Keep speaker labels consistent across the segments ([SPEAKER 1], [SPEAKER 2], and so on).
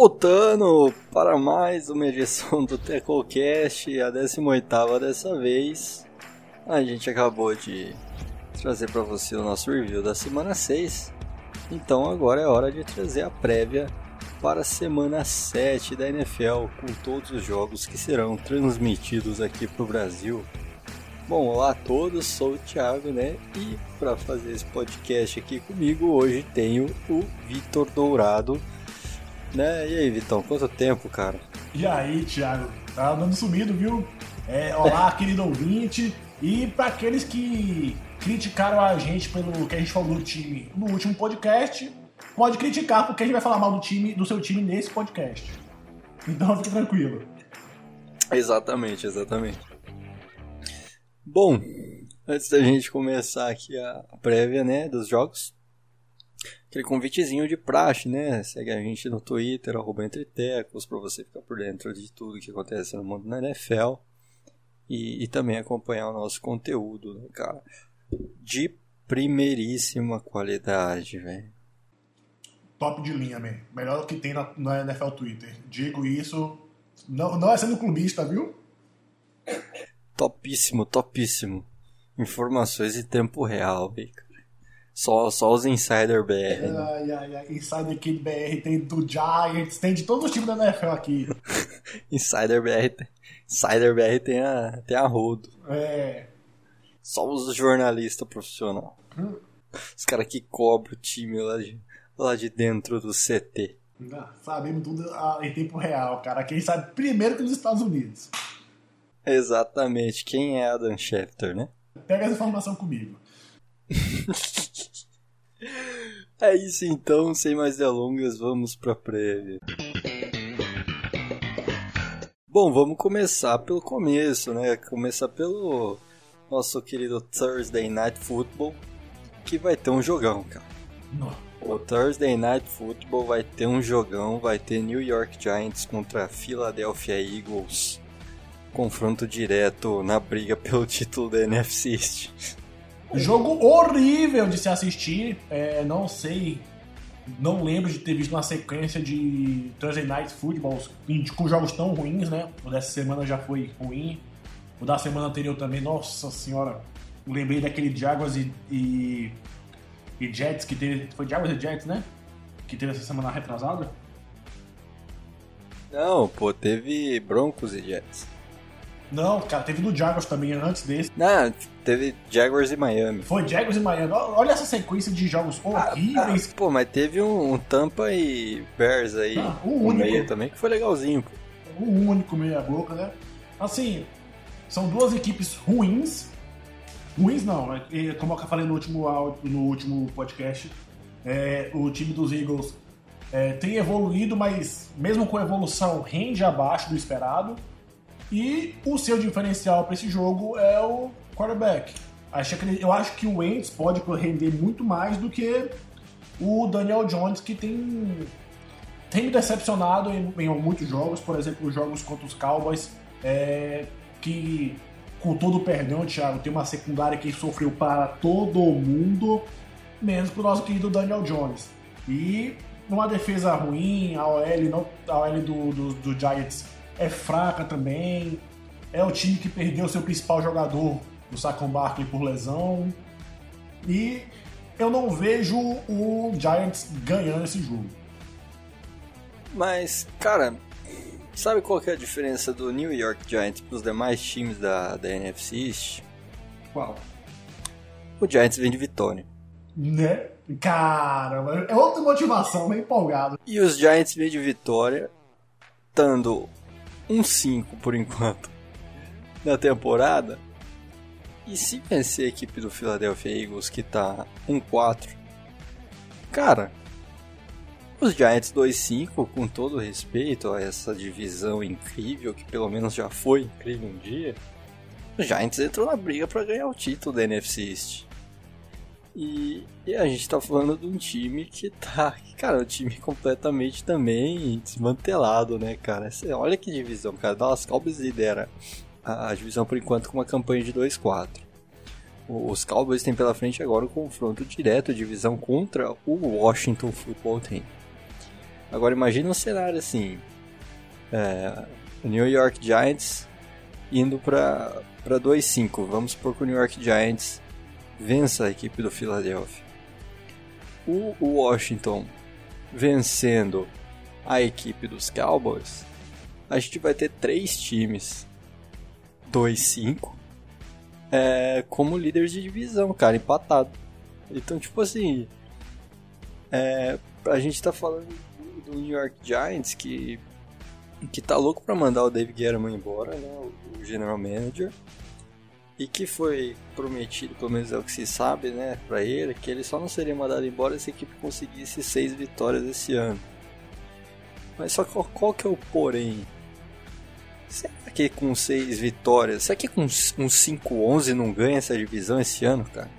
[SPEAKER 1] Voltando para mais uma edição do TecoCast, a 18 dessa vez. A gente acabou de trazer para você o nosso review da semana 6. Então agora é hora de trazer a prévia para a semana 7 da NFL, com todos os jogos que serão transmitidos aqui para o Brasil. Bom, olá a todos, sou o Thiago, né? E para fazer esse podcast aqui comigo, hoje tenho o Vitor Dourado. Né? E aí, Vitão, quanto tempo, cara?
[SPEAKER 2] E aí, Thiago? Tá dando sumido, viu? É, olá, querido ouvinte. E para aqueles que criticaram a gente pelo que a gente falou do time no último podcast, pode criticar, porque a gente vai falar mal do time, do seu time nesse podcast. Então fique tranquilo.
[SPEAKER 1] Exatamente, exatamente. Bom, antes da gente começar aqui a prévia, né, dos jogos, aquele convitezinho de praxe, né? Segue a gente no Twitter, arroba Entretecos, pra você ficar por dentro de tudo que acontece no mundo da NFL. E, e também acompanhar o nosso conteúdo, né, cara? De primeiríssima qualidade, velho.
[SPEAKER 2] Top de linha, man. Melhor que tem na, na NFL Twitter. Digo isso, não, não é sendo clubista, viu?
[SPEAKER 1] Topíssimo, topíssimo. Informações em tempo real, velho. Só, só os Insider BR. Né?
[SPEAKER 2] Ai, ai, ai. Insider Kid BR tem do Giants, tem de todos os times da NFL aqui.
[SPEAKER 1] Insider BR, Insider BR tem a, tem a rodo.
[SPEAKER 2] É.
[SPEAKER 1] Só os jornalistas profissionais. Hum. Os caras que cobram o time lá de, lá de dentro do CT.
[SPEAKER 2] Ah, sabemos tudo ah, em tempo real, cara. Quem sabe primeiro que nos Estados Unidos.
[SPEAKER 1] Exatamente. Quem é Adam Schefter, né?
[SPEAKER 2] Pega essa informação comigo.
[SPEAKER 1] é isso então, sem mais delongas, vamos pra prévia. Bom, vamos começar pelo começo, né? Começar pelo nosso querido Thursday Night Football, que vai ter um jogão, cara. O Thursday Night Football vai ter um jogão, vai ter New York Giants contra Philadelphia Eagles. Confronto direto na briga pelo título da NFC East.
[SPEAKER 2] Jogo horrível de se assistir. É, não sei, não lembro de ter visto uma sequência de Thursday Night Football com jogos tão ruins, né? O dessa semana já foi ruim. O da semana anterior também, nossa senhora. Lembrei daquele Jaguars e, e, e Jets que teve. Foi Jaguars e Jets, né? Que teve essa semana retrasada.
[SPEAKER 1] Não, pô, teve Broncos e Jets.
[SPEAKER 2] Não, cara, teve do Jaguars também antes desse.
[SPEAKER 1] Não, teve Jaguars e Miami.
[SPEAKER 2] Foi Jaguars e Miami. Olha essa sequência de jogos horríveis.
[SPEAKER 1] Ah, ah, pô, mas teve um, um, Tampa e Bears aí ah, o único, meio também, que foi legalzinho. Pô.
[SPEAKER 2] O único meia boca, né? Assim, são duas equipes ruins. Ruins não, né? como eu falei no último, no último podcast, é, o time dos Eagles é, tem evoluído, mas mesmo com evolução rende abaixo do esperado. E o seu diferencial para esse jogo é o quarterback. Eu acho que o Wentz pode render muito mais do que o Daniel Jones, que tem, tem me decepcionado em, em muitos jogos, por exemplo, os jogos contra os Cowboys, é, que com todo o perdão, Thiago, tem uma secundária que sofreu para todo mundo, menos para o nosso querido Daniel Jones. E numa defesa ruim, a OL, não, a OL do, do, do Giants é fraca também. É o time que perdeu seu principal jogador, o Saquon Barkley, por lesão. E eu não vejo o Giants ganhando esse jogo.
[SPEAKER 1] Mas, cara, sabe qual é a diferença do New York Giants para os demais times da, da NFC East?
[SPEAKER 2] Qual?
[SPEAKER 1] O Giants vem de vitória.
[SPEAKER 2] Né? Caramba, é outra motivação, meio empolgado.
[SPEAKER 1] E os Giants vêm de vitória, estando um 5 por enquanto na temporada. E se vencer a equipe do Philadelphia Eagles que tá 1-4, cara, os Giants 2-5, com todo respeito a essa divisão incrível, que pelo menos já foi incrível um dia, os Giants entrou na briga para ganhar o título da NFC East. E, e, a gente tá falando de um time que tá, cara, um time completamente também desmantelado, né, cara? Olha que divisão, cara. Dallas Cowboys lidera a, divisão por enquanto com uma campanha de 2-4. Os Cowboys têm pela frente agora um confronto direto, divisão contra o Washington Football Team. Agora imagine um cenário assim: é, o New York Giants indo para 2-5. Vamos supor que o New York Giants vença a equipe do Philadelphia. O Washington vencendo a equipe dos Cowboys, a gente vai ter três times 2-5 é, como líderes de divisão, cara, empatado. Então, tipo assim, é, a gente tá falando do New York Giants que, que tá louco pra mandar o Dave Guerrero embora, né, o, general manager, e que foi prometido, pelo menos é o que se sabe, né, pra ele, que ele só não seria mandado embora se a equipe conseguisse seis vitórias esse ano. Mas só que qual que é o porém? Será que com 6 vitórias, será que com um 5-11 não ganha essa divisão esse ano, cara?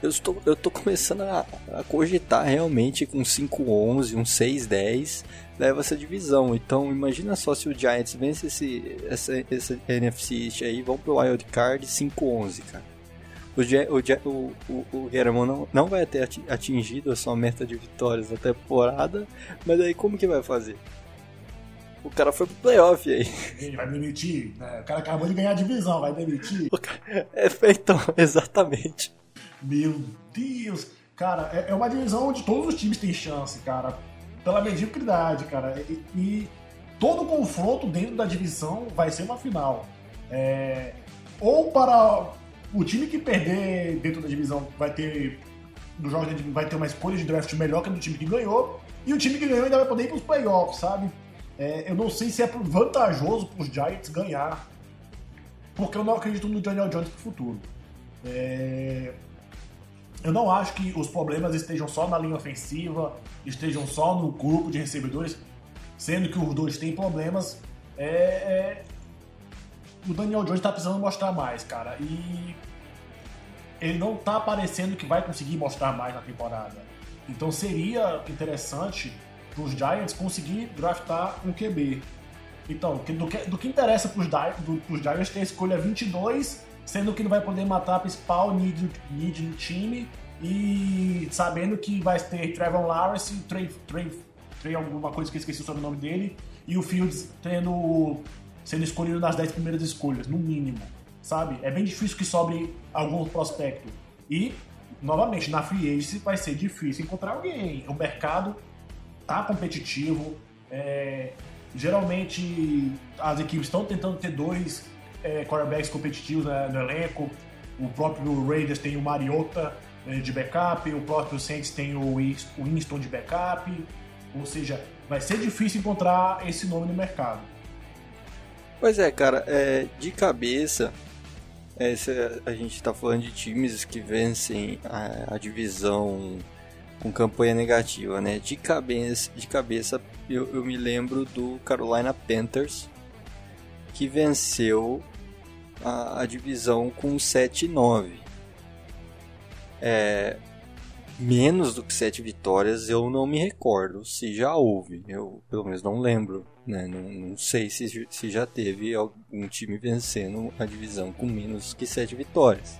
[SPEAKER 1] Eu estou, eu tô começando a, a cogitar realmente com 5-11, um 6-10, leva essa divisão. Então imagina só se o Giants vence esse, essa, essa NFC East aí, vão pro Wild Card 5-11, cara. O, o, o, o Guillermo não, não vai ter atingido a sua meta de vitórias na temporada, mas aí como que vai fazer? O cara foi pro playoff aí.
[SPEAKER 2] Ele vai demitir? Né? O cara acabou de ganhar a divisão, vai demitir?
[SPEAKER 1] É, então, exatamente.
[SPEAKER 2] Meu Deus! Cara, é, é uma divisão onde todos os times têm chance, cara. Pela mediocridade, cara. E, e todo confronto dentro da divisão vai ser uma final. É, ou para o time que perder dentro da divisão vai ter no jogo vai ter uma escolha de draft melhor que a do time que ganhou e o time que ganhou ainda vai poder ir para os playoffs, sabe? É, eu não sei se é vantajoso para os Giants ganhar, porque eu não acredito no Daniel Jones para o futuro. É, eu não acho que os problemas estejam só na linha ofensiva, estejam só no grupo de recebedores, sendo que os dois têm problemas. É, é, o Daniel Jones está precisando mostrar mais, cara. E ele não está parecendo que vai conseguir mostrar mais na temporada. Então seria interessante para os Giants conseguir draftar um QB. Então, do que, do que interessa para os Giants ter a escolha 22, sendo que não vai poder matar a principal need, need do time e sabendo que vai ter Trevor Lawrence, Trey, Trey, Trey alguma coisa que eu esqueci o sobrenome dele, e o Fields tendo sendo escolhido nas 10 primeiras escolhas, no mínimo, sabe? É bem difícil que sobre algum prospecto. E, novamente, na free agency vai ser difícil encontrar alguém. O mercado tá competitivo. É, geralmente as equipes estão tentando ter dois é, quarterbacks competitivos né, no elenco. O próprio Raiders tem o Mariota é, de backup, o próprio Saints tem o Winston de backup. Ou seja, vai ser difícil encontrar esse nome no mercado.
[SPEAKER 1] Pois é, cara, é, de cabeça, é, a gente está falando de times que vencem a, a divisão com campanha negativa, né? De cabeça, de cabeça eu, eu me lembro do Carolina Panthers, que venceu a, a divisão com 7-9. É, menos do que 7 vitórias eu não me recordo se já houve. Eu pelo menos não lembro. Né? Não, não sei se, se já teve algum time vencendo a divisão com menos que 7 vitórias.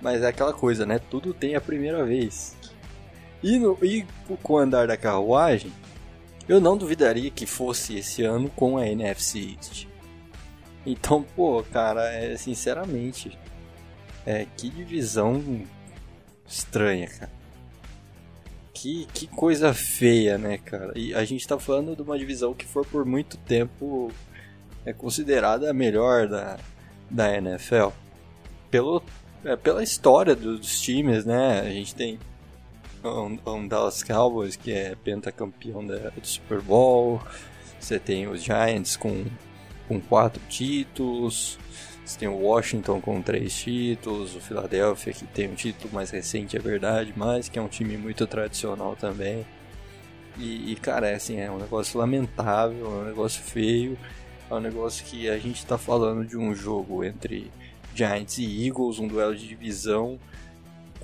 [SPEAKER 1] Mas é aquela coisa, né? Tudo tem a primeira vez. E, no, e com o andar da carruagem, eu não duvidaria que fosse esse ano com a NFC East. Então, pô, cara, é, sinceramente, é, que divisão estranha, cara. Que, que coisa feia, né, cara? E a gente tá falando de uma divisão que foi por muito tempo é considerada a melhor da, da NFL. Pelo, é, pela história dos times, né? A gente tem um, um Dallas Cowboys que é pentacampeão da, do Super Bowl. Você tem os Giants com, com quatro títulos. Você tem o Washington com três títulos. O Philadelphia que tem um título mais recente, é verdade, mas que é um time muito tradicional também. E, e cara, é, assim, é um negócio lamentável, é um negócio feio. É um negócio que a gente está falando de um jogo entre Giants e Eagles, um duelo de divisão,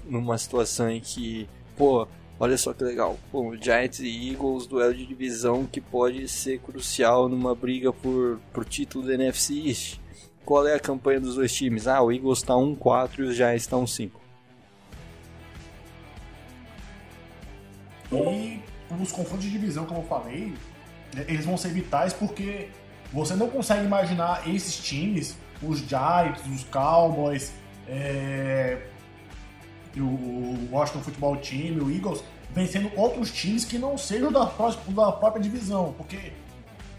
[SPEAKER 1] numa situação em que pô, olha só que legal. Pô, Giants e Eagles, duelo de divisão que pode ser crucial numa briga por, por título da NFC East. Qual é a campanha dos dois times? Ah, o Eagles está 1-4 e os Giants estão 5.
[SPEAKER 2] E os confrontos de divisão, como eu falei, né, eles vão ser vitais porque você não consegue imaginar esses times, os Giants, os Cowboys, é, o Washington Football Team, o Eagles, vencendo outros times que não sejam da, da própria divisão. Porque,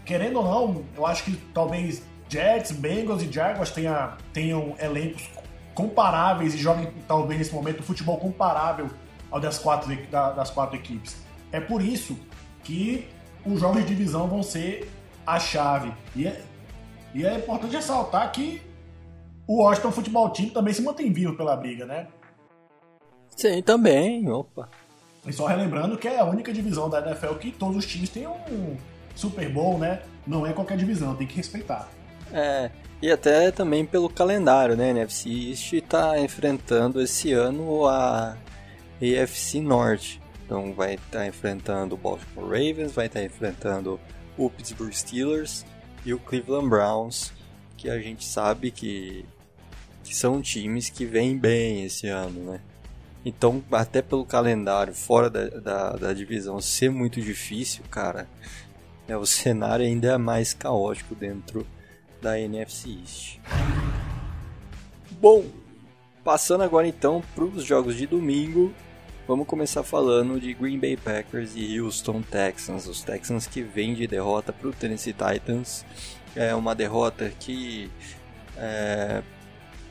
[SPEAKER 2] querendo ou não, eu acho que talvez Jets, Bengals e Jaguars tenha, tenham elencos comparáveis e joguem, talvez, nesse momento, futebol comparável ao das quatro, das quatro equipes. É por isso que os jogos de divisão vão ser a chave. E é, e é importante ressaltar que o Washington Futebol Team também se mantém vivo pela briga, né?
[SPEAKER 1] Sim, também. Opa.
[SPEAKER 2] E só relembrando que é a única divisão da NFL que todos os times têm um Super Bowl, né? Não é qualquer divisão, tem que respeitar.
[SPEAKER 1] É, e até também pelo calendário, né? A NFC East está enfrentando esse ano a AFC Norte. Então vai estar tá enfrentando o Baltimore Ravens, vai estar tá enfrentando o Pittsburgh Steelers e o Cleveland Browns, que a gente sabe que, que são times que vêm bem esse ano, né? Então, até pelo calendário fora da, da, da divisão ser muito difícil, cara, é, o cenário ainda é mais caótico dentro da NFC East. Bom, passando agora então para os jogos de domingo, vamos começar falando de Green Bay Packers e Houston Texans. Os Texans que vêm de derrota para o Tennessee Titans. É uma derrota que é,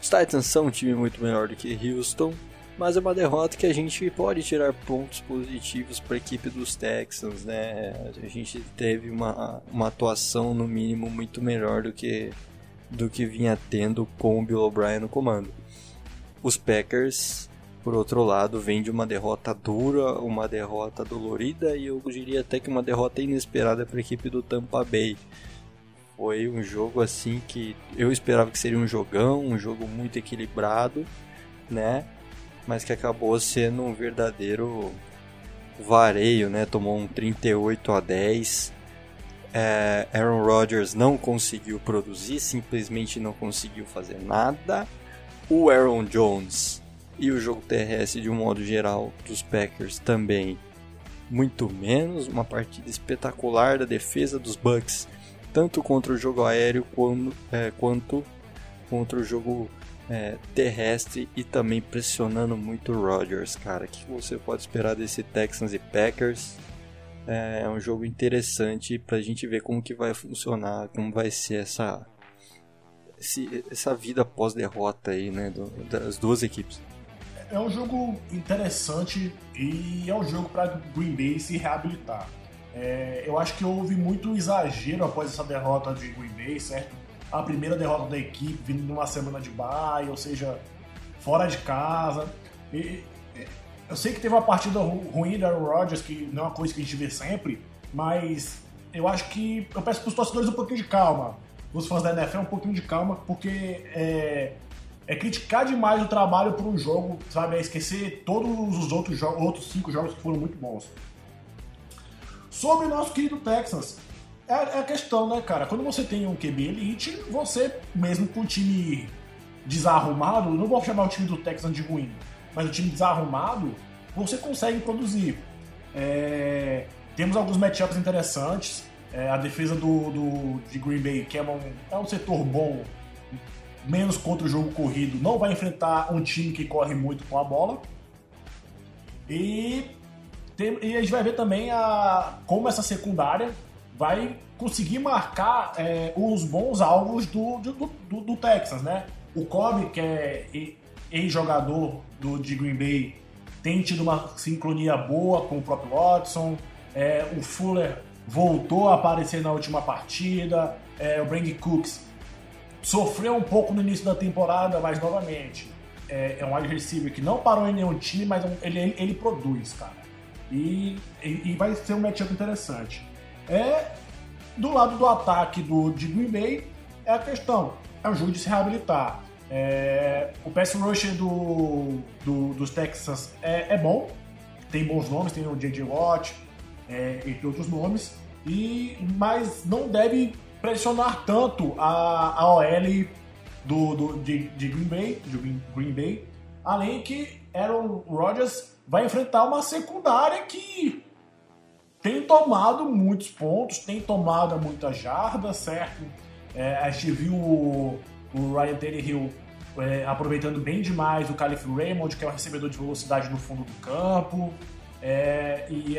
[SPEAKER 1] os Titans são um time muito melhor do que Houston, mas é uma derrota que a gente pode tirar pontos positivos para a equipe dos Texans, né? A gente teve uma, uma atuação no mínimo muito melhor do que do que vinha tendo com o Bill O'Brien no comando. Os Packers, por outro lado, vêm de uma derrota dura, uma derrota dolorida e eu diria até que uma derrota inesperada para a equipe do Tampa Bay. Foi um jogo assim que eu esperava que seria um jogão, um jogo muito equilibrado, né? Mas que acabou sendo um verdadeiro vareio, né? Tomou um 38 a 10. É, Aaron Rodgers não conseguiu produzir, simplesmente não conseguiu fazer nada. O Aaron Jones e o jogo terrestre de um modo geral dos Packers também muito menos. Uma partida espetacular da defesa dos Bucks, tanto contra o jogo aéreo quanto, é, quanto contra o jogo é, terrestre e também pressionando muito o Rodgers, cara. O que você pode esperar desse Texans e Packers? É, é um jogo interessante para a gente ver como que vai funcionar, como vai ser essa esse, essa vida pós-derrota aí, né, do, das duas equipes.
[SPEAKER 2] É um jogo interessante e é um jogo para Green Bay se reabilitar. É, eu acho que houve muito exagero após essa derrota de Green Bay, certo? A primeira derrota da equipe, vindo numa semana de bye, ou seja, fora de casa. E, eu sei que teve uma partida ruim da Aaron Rodgers, que não é uma coisa que a gente vê sempre, mas eu acho que eu peço para os torcedores um pouquinho de calma. Os fãs da NFL um pouquinho de calma, porque é, é criticar demais o trabalho por um jogo, sabe? É esquecer todos os outros, outros cinco jogos que foram muito bons. Sobre o nosso querido Texas, é, é a questão, né, cara? Quando você tem um QB elite, você, mesmo com o time desarrumado, não vou chamar o time do Texans de ruim, mas o time desarrumado, você consegue produzir. É... Temos alguns matchups interessantes. É, a defesa do, do, de Green Bay, que é um, é um setor bom, menos contra o jogo corrido, não vai enfrentar um time que corre muito com a bola. E, tem, e a gente vai ver também a, como essa secundária vai conseguir marcar é, os bons alvos do, do, do, do, Texas, né? O Kobe, que é ex-jogador do, de Green Bay, tem tido uma sincronia boa com o próprio Watson. É, o Fuller voltou a aparecer na última partida. É, o Brady Cooks sofreu um pouco no início da temporada, mas novamente é, é um wide receiver que não parou em nenhum time, mas é ele, ele, ele produz, cara. E, e, e vai ser um matchup interessante. É, do lado do ataque do, de Green Bay, é a questão, é o jogo de se reabilitar. É, o pass rusher do, do, dos Texans é, é, bom, tem bons nomes, tem o J.J. Watt, é, entre outros nomes, e, mas não deve pressionar tanto a, a OL do, do, de, de Green Bay, de Green Bay, além que Aaron Rodgers vai enfrentar uma secundária que tem tomado muitos pontos, tem tomado muitas jardas, certo? É, a gente viu o, o Ryan Tannehill é, aproveitando bem demais o Calif Raymond, que é o recebedor de velocidade no fundo do campo, é, e,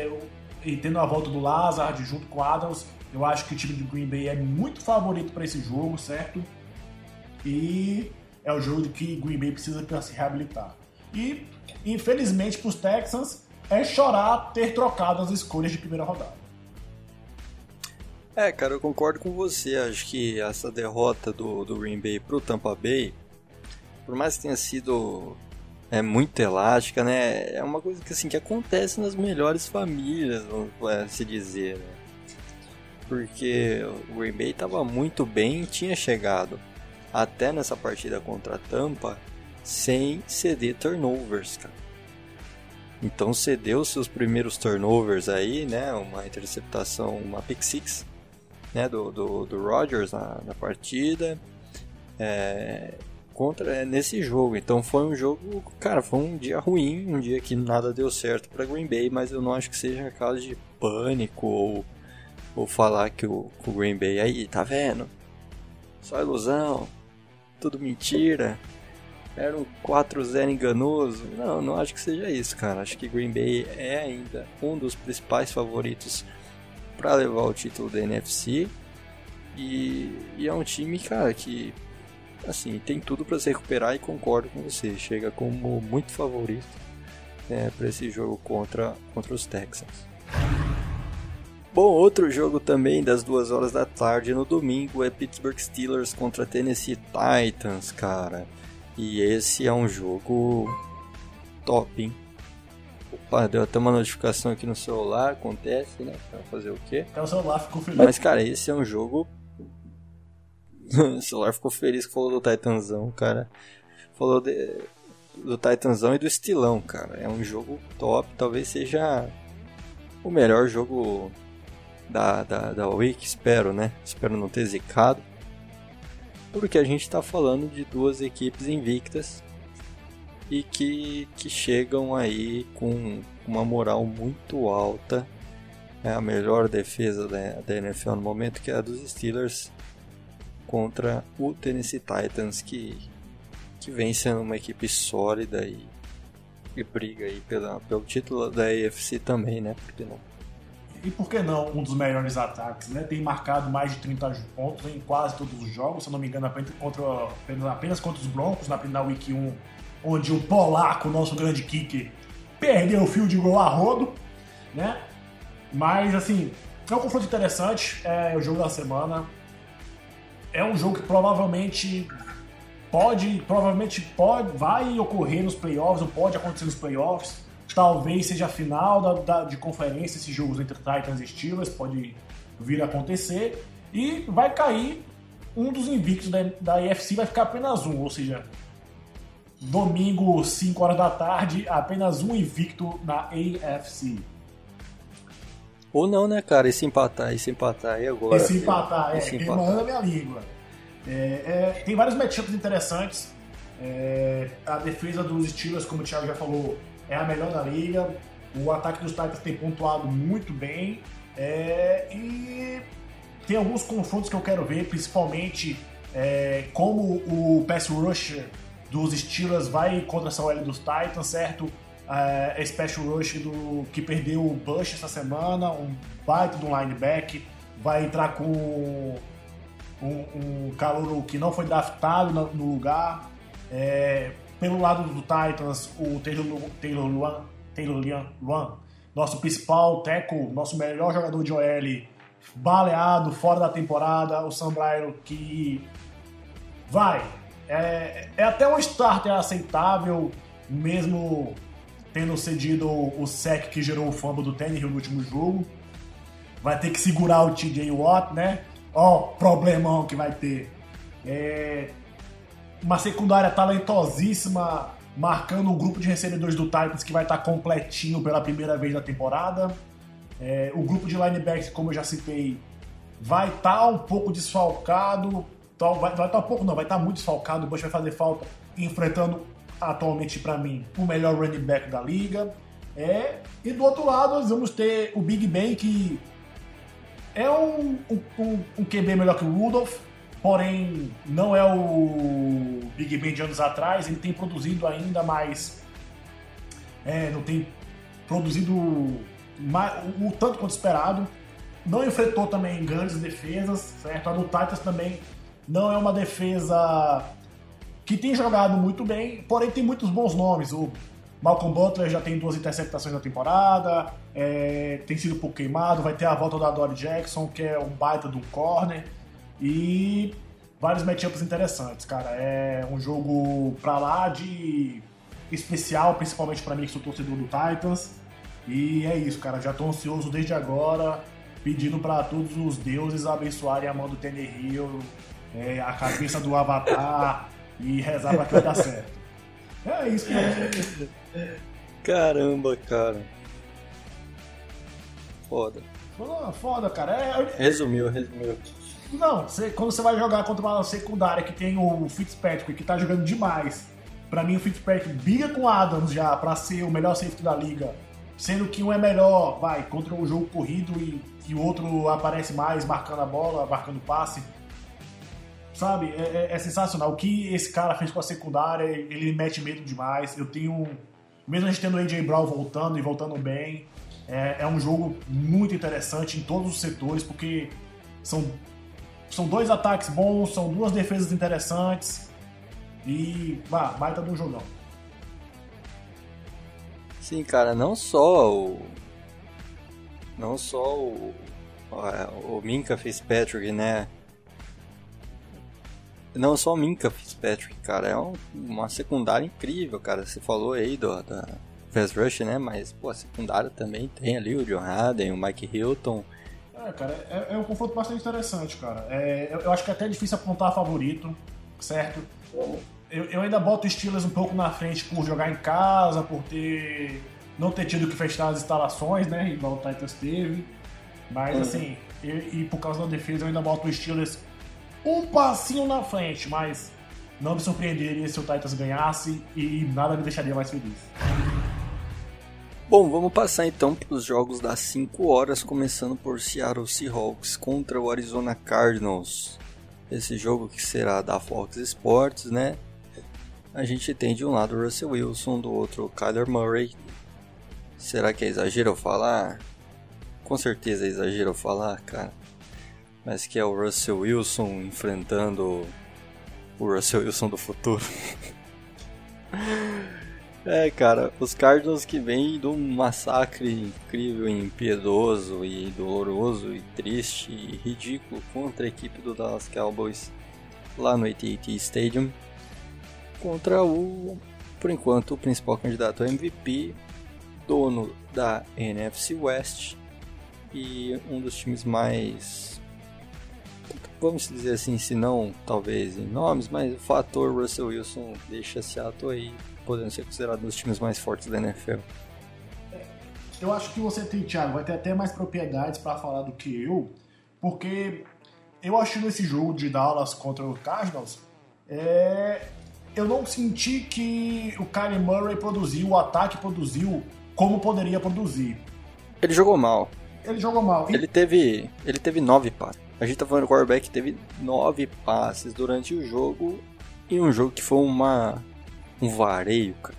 [SPEAKER 2] e, tendo a volta do Lazard junto com o Adams, eu acho que o time do Green Bay é muito favorito para esse jogo, certo? E é o jogo que Green Bay precisa para se reabilitar. E, infelizmente, para os Texans, é chorar ter trocado as escolhas de primeira rodada.
[SPEAKER 1] É, cara, eu concordo com você. Acho que essa derrota do, do Green Bay pro Tampa Bay, por mais que tenha sido é, muito elástica, né? É uma coisa que, assim, que acontece nas melhores famílias, vamos se dizer. Né? Porque o Green Bay estava muito bem e tinha chegado até nessa partida contra a Tampa sem ceder turnovers, cara. Então cedeu seus primeiros turnovers aí, né? Uma interceptação, uma pick six, né? Do, do, do Rodgers na, na partida. É, contra é, nesse jogo. Então foi um jogo, cara, foi um dia ruim, um dia que nada deu certo para Green Bay, mas eu não acho que seja caso de pânico ou, ou falar que o, o Green Bay aí, tá vendo? Só ilusão, tudo mentira era um 4-0 enganoso. Não, não acho que seja isso, cara. Acho que Green Bay é ainda um dos principais favoritos para levar o título da NFC. E, e, é um time, cara, que assim tem tudo para se recuperar e concordo com você. Chega como muito favorito é, para esse jogo contra, contra os Texans. Bom, outro jogo também das duas horas da tarde no domingo é Pittsburgh Steelers contra Tennessee Titans, cara. E esse é um jogo top, hein? Opa, deu até uma notificação aqui no celular, acontece, né? Pra fazer o quê?
[SPEAKER 2] É o celular ficou feliz.
[SPEAKER 1] Mas, cara, esse é um jogo. o celular ficou feliz que falou do Titanzão, cara. Falou de... do Titanzão e do Estilão, cara. É um jogo top, talvez seja o melhor jogo da, da, da Week, espero, né? Espero não ter zicado porque a gente está falando de duas equipes invictas e que, que chegam aí com uma moral muito alta. É a melhor defesa da, da NFL no momento, que é a dos Steelers contra o Tennessee Titans, que, que vem sendo uma equipe sólida e, e briga aí pela, pelo título da AFC também, né? Porque não
[SPEAKER 2] e por que não um dos melhores ataques, né? Tem marcado mais de 30 pontos em quase todos os jogos, se eu não me engano, apenas contra, apenas contra os Broncos na, na Week 1, onde o polaco, nosso grande kicker, perdeu o field goal a rodo, né? Mas, assim, é um confronto interessante, é o jogo da semana. É um jogo que provavelmente pode, provavelmente pode, vai ocorrer nos playoffs, ou pode acontecer nos playoffs Talvez seja a final da, da, de conferência, esses jogos entre Titans e Steelers, pode vir a acontecer. E vai cair um dos invictos da, da AFC, vai ficar apenas um, ou seja, domingo, 5 horas da tarde, apenas um invicto na AFC.
[SPEAKER 1] Ou não, né, cara? E se empatar, e se empatar aí agora.
[SPEAKER 2] E se empatar, é, queimando a minha língua. É, é, tem vários matchups interessantes. É, a defesa dos Steelers, como o Thiago já falou, é a melhor da liga. O ataque dos Titans tem pontuado muito bem. É, e tem alguns confrontos que eu quero ver, principalmente é, como o pass rusher dos Steelers vai contra essa OL dos Titans, certo? É, pass rush do, que perdeu o Bush essa semana, um baita do linebacker, vai entrar com um, um calor que não foi draftado no, no lugar. É, pelo lado do Titans, o Taylor, Taylor Luan, Taylor Luan, nosso principal tackle, nosso melhor jogador de OL, baleado, fora da temporada, o Sam Bryant que vai. É, é até um starter aceitável, mesmo tendo cedido o sec que gerou o fumble do Tannehill no último jogo. Vai ter que segurar o TJ Watt, né? Ó, problemão que vai ter. É, uma secundária talentosíssima, marcando o grupo de recebedores do Titans que vai estar completinho pela primeira vez na temporada. É, o grupo de linebackers, como eu já citei, vai estar um pouco desfalcado. Vai, vai estar um pouco, não, vai estar muito desfalcado. O Bush vai fazer falta enfrentando atualmente, para mim, o melhor running back da liga. É, e do outro lado, nós vamos ter o Big Ben, que é um, um, um QB melhor que o Rudolph, porém não é o Big Ben de anos atrás. Ele tem produzido ainda mais. É, não tem produzido mais, o, o tanto quanto esperado. Não enfrentou também grandes defesas, certo? A do Titans também não é uma defesa que tem jogado muito bem, porém tem muitos bons nomes. O Malcolm Butler já tem duas interceptações na temporada, é, tem sido pouco queimado, vai ter a volta da Dory Jackson, que é um baita do corner, e vários matchups interessantes, cara. É um jogo pra lá de especial, principalmente para mim que sou torcedor do Titans. E é isso, cara. Já tô ansioso desde agora, pedindo para todos os deuses abençoarem a mão do Hill, é, a cabeça do Avatar e rezar pra que vai dar certo. É isso, cara.
[SPEAKER 1] Caramba, cara. Foda.
[SPEAKER 2] Foda, cara. É,
[SPEAKER 1] resumiu, resumiu.
[SPEAKER 2] Não, você, quando você vai jogar contra uma secundária que tem o Fitzpatrick, que tá jogando demais. Pra mim, o Fitzpatrick briga com o Adams já pra ser o melhor safety da liga. Sendo que um é melhor, vai, contra o jogo corrido e, e o outro aparece mais marcando a bola, marcando passe. Sabe? É, é, é sensacional. O que esse cara fez com a secundária, ele mete medo demais. Eu tenho mesmo a gente tendo o AJ Brown voltando e voltando bem, é, é, um jogo muito interessante em todos os setores, porque são, são dois ataques bons, são duas defesas interessantes e bah, baita do jogão.
[SPEAKER 1] Sim, cara, não só o. Não só o. O Minka Fitzpatrick, né? Não só o Minka Fitzpatrick, cara, é um, uma secundária incrível, cara. Você falou aí do, da Fast Rush, né? Mas, pô, a secundária também tem ali o John Haden, o Mike Hilton.
[SPEAKER 2] É, cara, é, é um confronto bastante interessante, cara. É, eu, eu, acho que é até difícil apontar favorito, certo? Eu, eu ainda boto o Steelers um pouco na frente por jogar em casa, por ter não ter tido que fechar as instalações, né? Igual o Titans teve. Mas, uhum. assim, e, e, por causa da defesa, eu ainda boto o Steelers um passinho na frente, mas não me surpreenderia se o Titans ganhasse e nada me deixaria mais feliz.
[SPEAKER 1] Bom, vamos passar então para os jogos das 5 horas, começando por Seattle Seahawks contra o Arizona Cardinals. Esse jogo que será da Fox Sports, né? A gente tem de um lado Russell Wilson, do outro Kyler Murray. Será que é exagero falar? Com certeza é exagero falar, cara mas que é o Russell Wilson enfrentando o Russell Wilson do futuro. é, cara, os Cardinals que vêm de um massacre incrível, impiedoso e doloroso e triste e ridículo contra a equipe do Dallas Cowboys lá no AT&T Stadium contra o, por enquanto, o principal candidato a MVP, dono da NFC West e um dos times mais vamos dizer assim, se não talvez em nomes, mas o fator Russell Wilson deixa Seattle aí podendo ser considerado um dos times mais fortes da NFL.
[SPEAKER 2] Eu acho que você tem, Thiago, vai ter até mais propriedades para falar do que eu, porque eu acho nesse jogo de Dallas contra o Cardinals, é... eu não senti que o Kyler Murray produziu, o ataque produziu como poderia produzir.
[SPEAKER 1] Ele jogou mal.
[SPEAKER 2] Ele jogou mal.
[SPEAKER 1] Ele teve, ele teve nove passes. A gente tá falando que o quarterback teve nove passes durante o jogo e um jogo que foi uma um vareio, cara.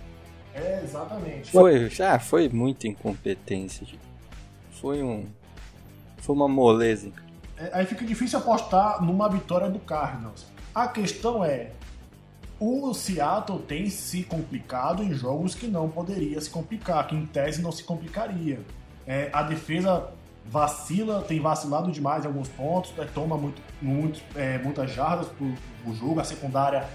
[SPEAKER 2] É, exatamente.
[SPEAKER 1] Foi, já foi muita incompetência. Foi um foi uma moleza.
[SPEAKER 2] É, aí fica difícil apostar numa vitória do Cardinals. A questão é o Seattle tem se complicado em jogos que não poderia se complicar, que em tese não se complicaria. É, a defesa vacila, tem vacilado demais em alguns pontos, né, toma muito, muito, é, muitas jardas pro, pro jogo, a secundária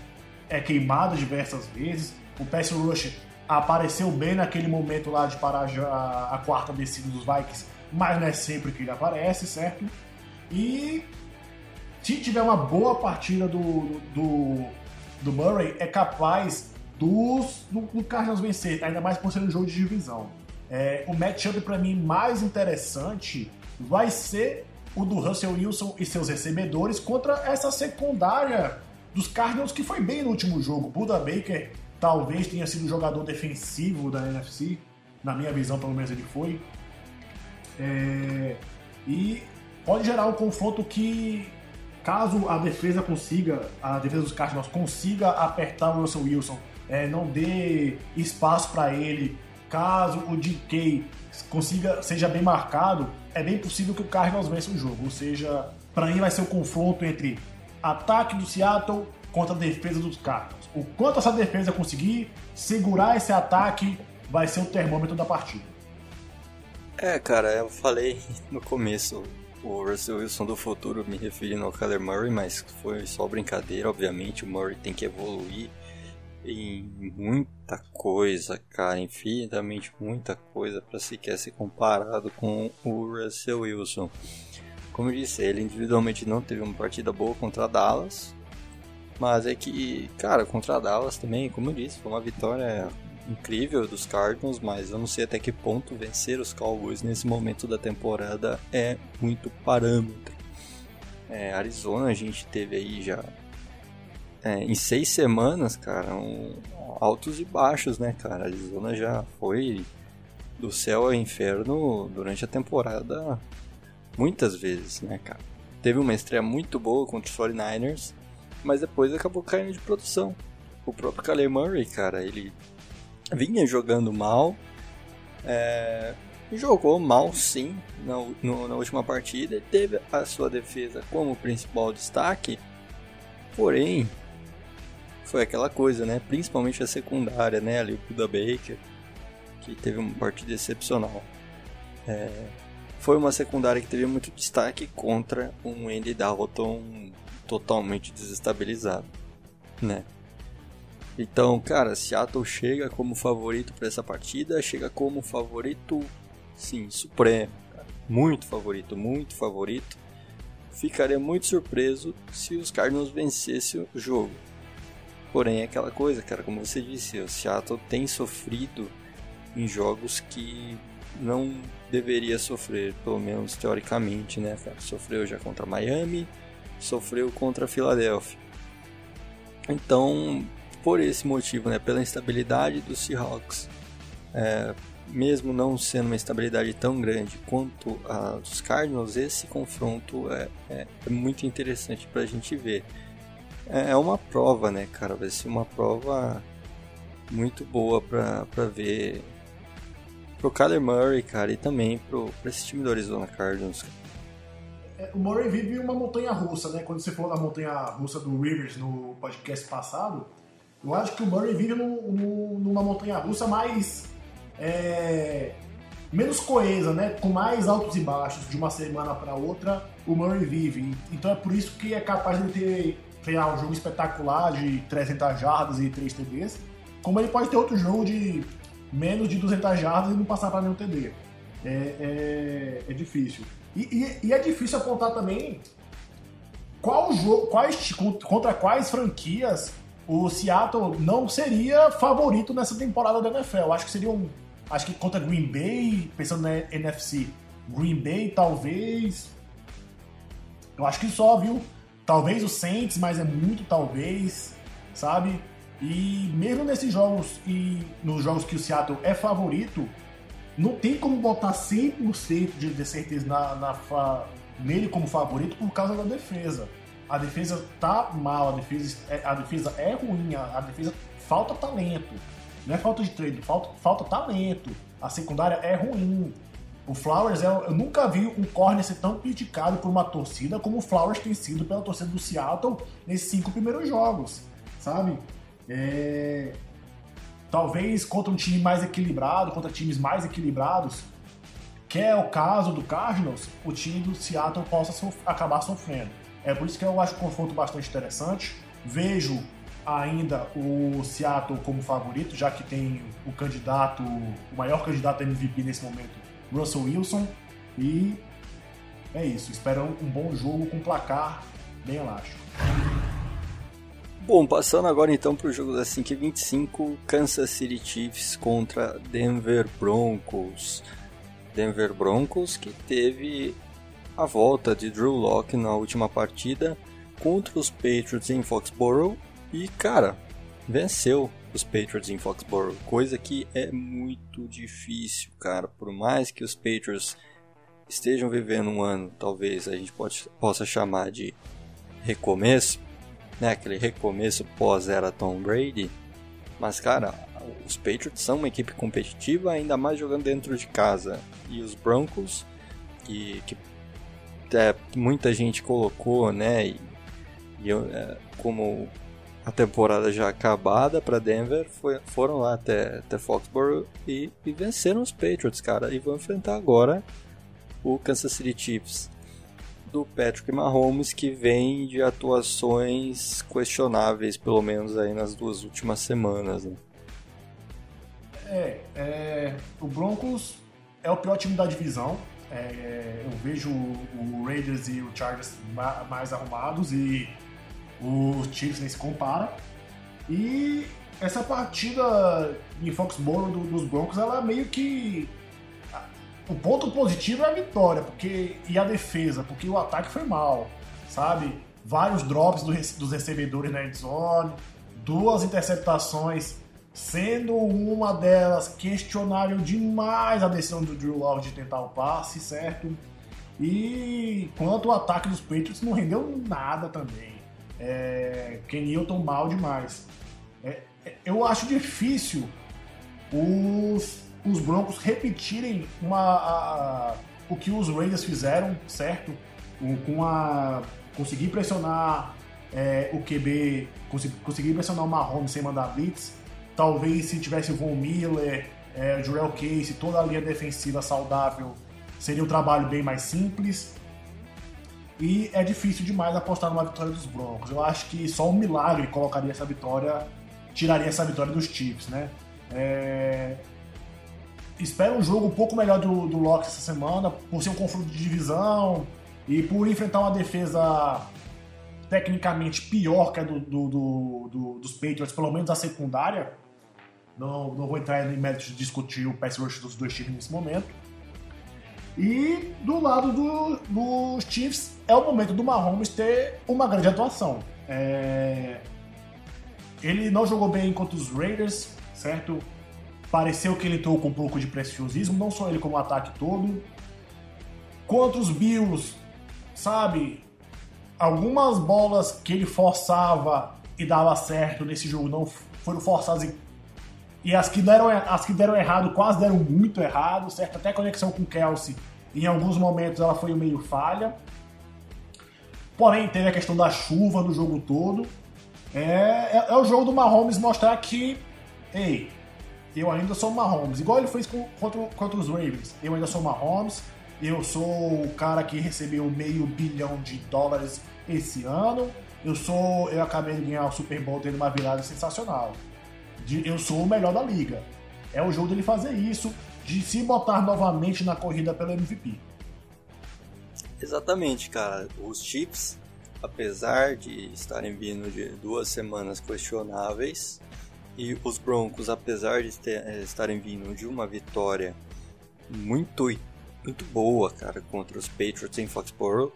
[SPEAKER 2] é queimada diversas vezes, o pass rush apareceu bem naquele momento lá de parar a, a quarta descida dos Vikings, mas não é sempre que ele aparece, certo? E se tiver uma boa partida do, do, do Murray, é capaz dos, do, do Cardinals vencer, ainda mais por ser um jogo de divisão. É, o matchup para mim mais interessante vai ser o do Russell Wilson e seus recebedores contra essa secundária dos Cardinals que foi bem no último jogo. Buda Baker talvez tenha sido o jogador defensivo da NFC, Na minha visão, pelo menos ele foi. É, e pode gerar um confronto que, caso a defesa consiga, a defesa dos Cardinals consiga apertar o Russell Wilson, é, não dê espaço para ele, caso o DK consiga seja bem marcado, é bem possível que o Cardinals vença o jogo. Ou seja, para mim vai ser o um confronto entre ataque do Seattle contra a defesa dos Cardinals. O quanto essa defesa conseguir segurar esse ataque vai ser o termômetro da partida.
[SPEAKER 1] É, cara, eu falei no começo o Russell Wilson do futuro me referindo ao Kyler Murray, mas foi só brincadeira, obviamente. O Murray tem que evoluir em muita coisa, cara, infinitamente muita coisa para sequer ser comparado com o Russell Wilson. Como eu disse, ele individualmente não teve uma partida boa contra a Dallas, mas é que, cara, contra a Dallas também, como eu disse, foi uma vitória incrível dos Cardinals, mas eu não sei até que ponto vencer os Cowboys nesse momento da temporada é muito parâmetro. É, Arizona a gente teve aí já é, em seis semanas, cara, um, altos e baixos, né, cara? Arizona já foi do céu ao inferno durante a temporada muitas vezes, né, cara? Teve uma estreia muito boa contra os 49ers, mas depois acabou caindo de produção. O próprio Kyler Murray, cara, ele vinha jogando mal, é, jogou mal sim na, no, na última partida, teve a sua defesa como principal destaque, porém foi aquela coisa, né? Principalmente a secundária, né? Ali o Buda Baker, que teve uma partida excepcional. É, foi uma secundária que teve muito destaque contra um Andy Dalton totalmente desestabilizado, né? Então, cara, Seattle chega como favorito para essa partida, chega como favorito, sim, supremo, cara. muito favorito, muito favorito. Ficaria muito surpreso se os Cardinals vencessem o jogo. Porém, é aquela coisa, cara, como você disse, o Seattle tem sofrido em jogos que não deveria sofrer, pelo menos teoricamente, né? Sofreu já contra Miami, sofreu contra Filadélfia. Então, por esse motivo, né, pela instabilidade dos Seahawks, é, mesmo não sendo uma estabilidade tão grande quanto a dos Cardinals, esse confronto é, é, é muito interessante para a gente ver. É, é uma prova, né, cara? Vai ser uma prova muito boa pra ver pro Kyler Murray, cara, e também pro, pra esse time do Arizona Cardinals.
[SPEAKER 2] É, o Murray vive uma montanha russa, né? Quando você falou da montanha russa do Rivers no podcast passado, eu acho que o Murray vive numa montanha russa mais. É, menos coesa, né? Com mais altos e baixos de uma semana para outra, o Murray vive. Então é por isso que é capaz de ter criar um jogo espetacular de 300 jardas e 3 TDs, como ele pode ter outro jogo de menos de 200 jardas e não passar para nenhum TD. É, é, é difícil. E, e, e, é difícil apontar também qual jogo, quais, contra quais franquias o Seattle não seria favorito nessa temporada da NFL. Acho que seria um. Acho que contra Green Bay, pensando na NFC, Green Bay talvez. Eu acho que só, viu? Talvez o Saints, mas é muito talvez, sabe? E mesmo nesses jogos e nos jogos que o Seattle é favorito, não tem como botar 100% de, de certeza na, na fa... nele como favorito por causa da defesa. A defesa tá mal, a defesa, é, a defesa é ruim, a, a defesa falta talento. Não é falta de treino, falta, falta talento. A secundária é ruim. O Flowers, é, eu nunca vi um corner ser tão criticado por uma torcida como o Flowers tem sido pela torcida do Seattle nesses cinco primeiros jogos, sabe? É... Talvez contra um time mais equilibrado, contra times mais equilibrados, que é o caso do Cardinals, o time do Seattle possa sof acabar sofrendo. É por isso que eu acho o confronto bastante interessante. Vejo ainda o Seattle como favorito, já que tem o candidato, o maior candidato MVP nesse momento, Russell Wilson. E é isso. Espero um bom jogo com placar bem elástico.
[SPEAKER 1] Bom, passando agora então para o jogo das 5h25, Kansas City Chiefs contra Denver Broncos. Denver Broncos que teve a volta de Drew Locke na última partida contra os Patriots em Foxborough e, cara, venceu os Patriots em Foxborough, coisa que é muito difícil, cara. Por mais que os Patriots estejam vivendo um ano, talvez a gente pode, possa chamar de recomeço, né? Aquele recomeço pós-era Tom Brady. Mas, cara, os Patriots são uma equipe competitiva, ainda mais jogando dentro de casa. E os Broncos, que, que é, muita gente colocou, né? E, e é, como a temporada já acabada para Denver, foi, foram lá até, até Foxborough e, e venceram os Patriots, cara. E vão enfrentar agora o Kansas City Chiefs do Patrick Mahomes, que vem de atuações questionáveis, pelo menos aí nas duas últimas semanas. Né?
[SPEAKER 2] É, é, o Broncos é o pior time da divisão. É, eu vejo o Raiders e o Chargers mais arrumados e os Chiefs nem se compara. E essa partida em Foxborough do, dos Broncos, ela meio que o ponto positivo é a vitória, porque e a defesa, porque o ataque foi mal, sabe? Vários drops do, dos recebedores na endzone, duas interceptações, sendo uma delas questionável demais a decisão do Drew Love de tentar o passe, certo? E quanto o ataque dos Patriots não rendeu nada também. É, Ken Newton mal demais. É, é eu acho difícil os os Broncos repetirem uma, a, a, o que os Raiders fizeram, certo? com a conseguir pressionar é, o QB, conseguir, conseguir pressionar o Mahomes sem mandar blitz. Talvez se tivesse o Von Miller, é, o Jurel Case, toda a linha defensiva saudável, seria um trabalho bem mais simples. E é difícil demais apostar numa vitória dos Broncos. Eu acho que só um milagre colocaria essa vitória, tiraria essa vitória dos Chiefs, né? É, espero um jogo um pouco melhor do, do Locke essa semana, por ser um confronto de divisão e por enfrentar uma defesa tecnicamente pior que a do, do, do, dos Patriots, pelo menos a secundária. Não, não vou entrar em mérito de discutir o pass rush dos dois times nesse momento. E do lado do, dos Chiefs, é o momento do Mahomes ter uma grande atuação. É... Ele não jogou bem contra os Raiders, certo? Pareceu que ele entrou com um pouco de preciosismo, não só ele como o ataque todo. Contra os Bills, sabe? Algumas bolas que ele forçava e dava certo nesse jogo não foram forçadas e, e as que deram as que deram errado quase deram muito errado, certo? Até a conexão com o Kelsey em alguns momentos ela foi meio falha. Porém, teve a questão da chuva no jogo todo. É, é, é o jogo do Mahomes mostrar que, ei, eu ainda sou Mahomes. Igual ele fez contra, contra os Ravens. Eu ainda sou Mahomes. Eu sou o cara que recebeu meio bilhão de dólares esse ano. Eu sou. Eu acabei de ganhar o Super Bowl tendo uma virada sensacional. De, eu sou o melhor da liga. É o jogo dele fazer isso, de se botar novamente na corrida pelo MVP.
[SPEAKER 1] Exatamente, cara. Os Chiefs, apesar de estarem vindo de duas semanas questionáveis, e os Broncos, apesar de eh, estarem vindo de uma vitória muito, muito boa, cara, contra os Patriots em Foxborough,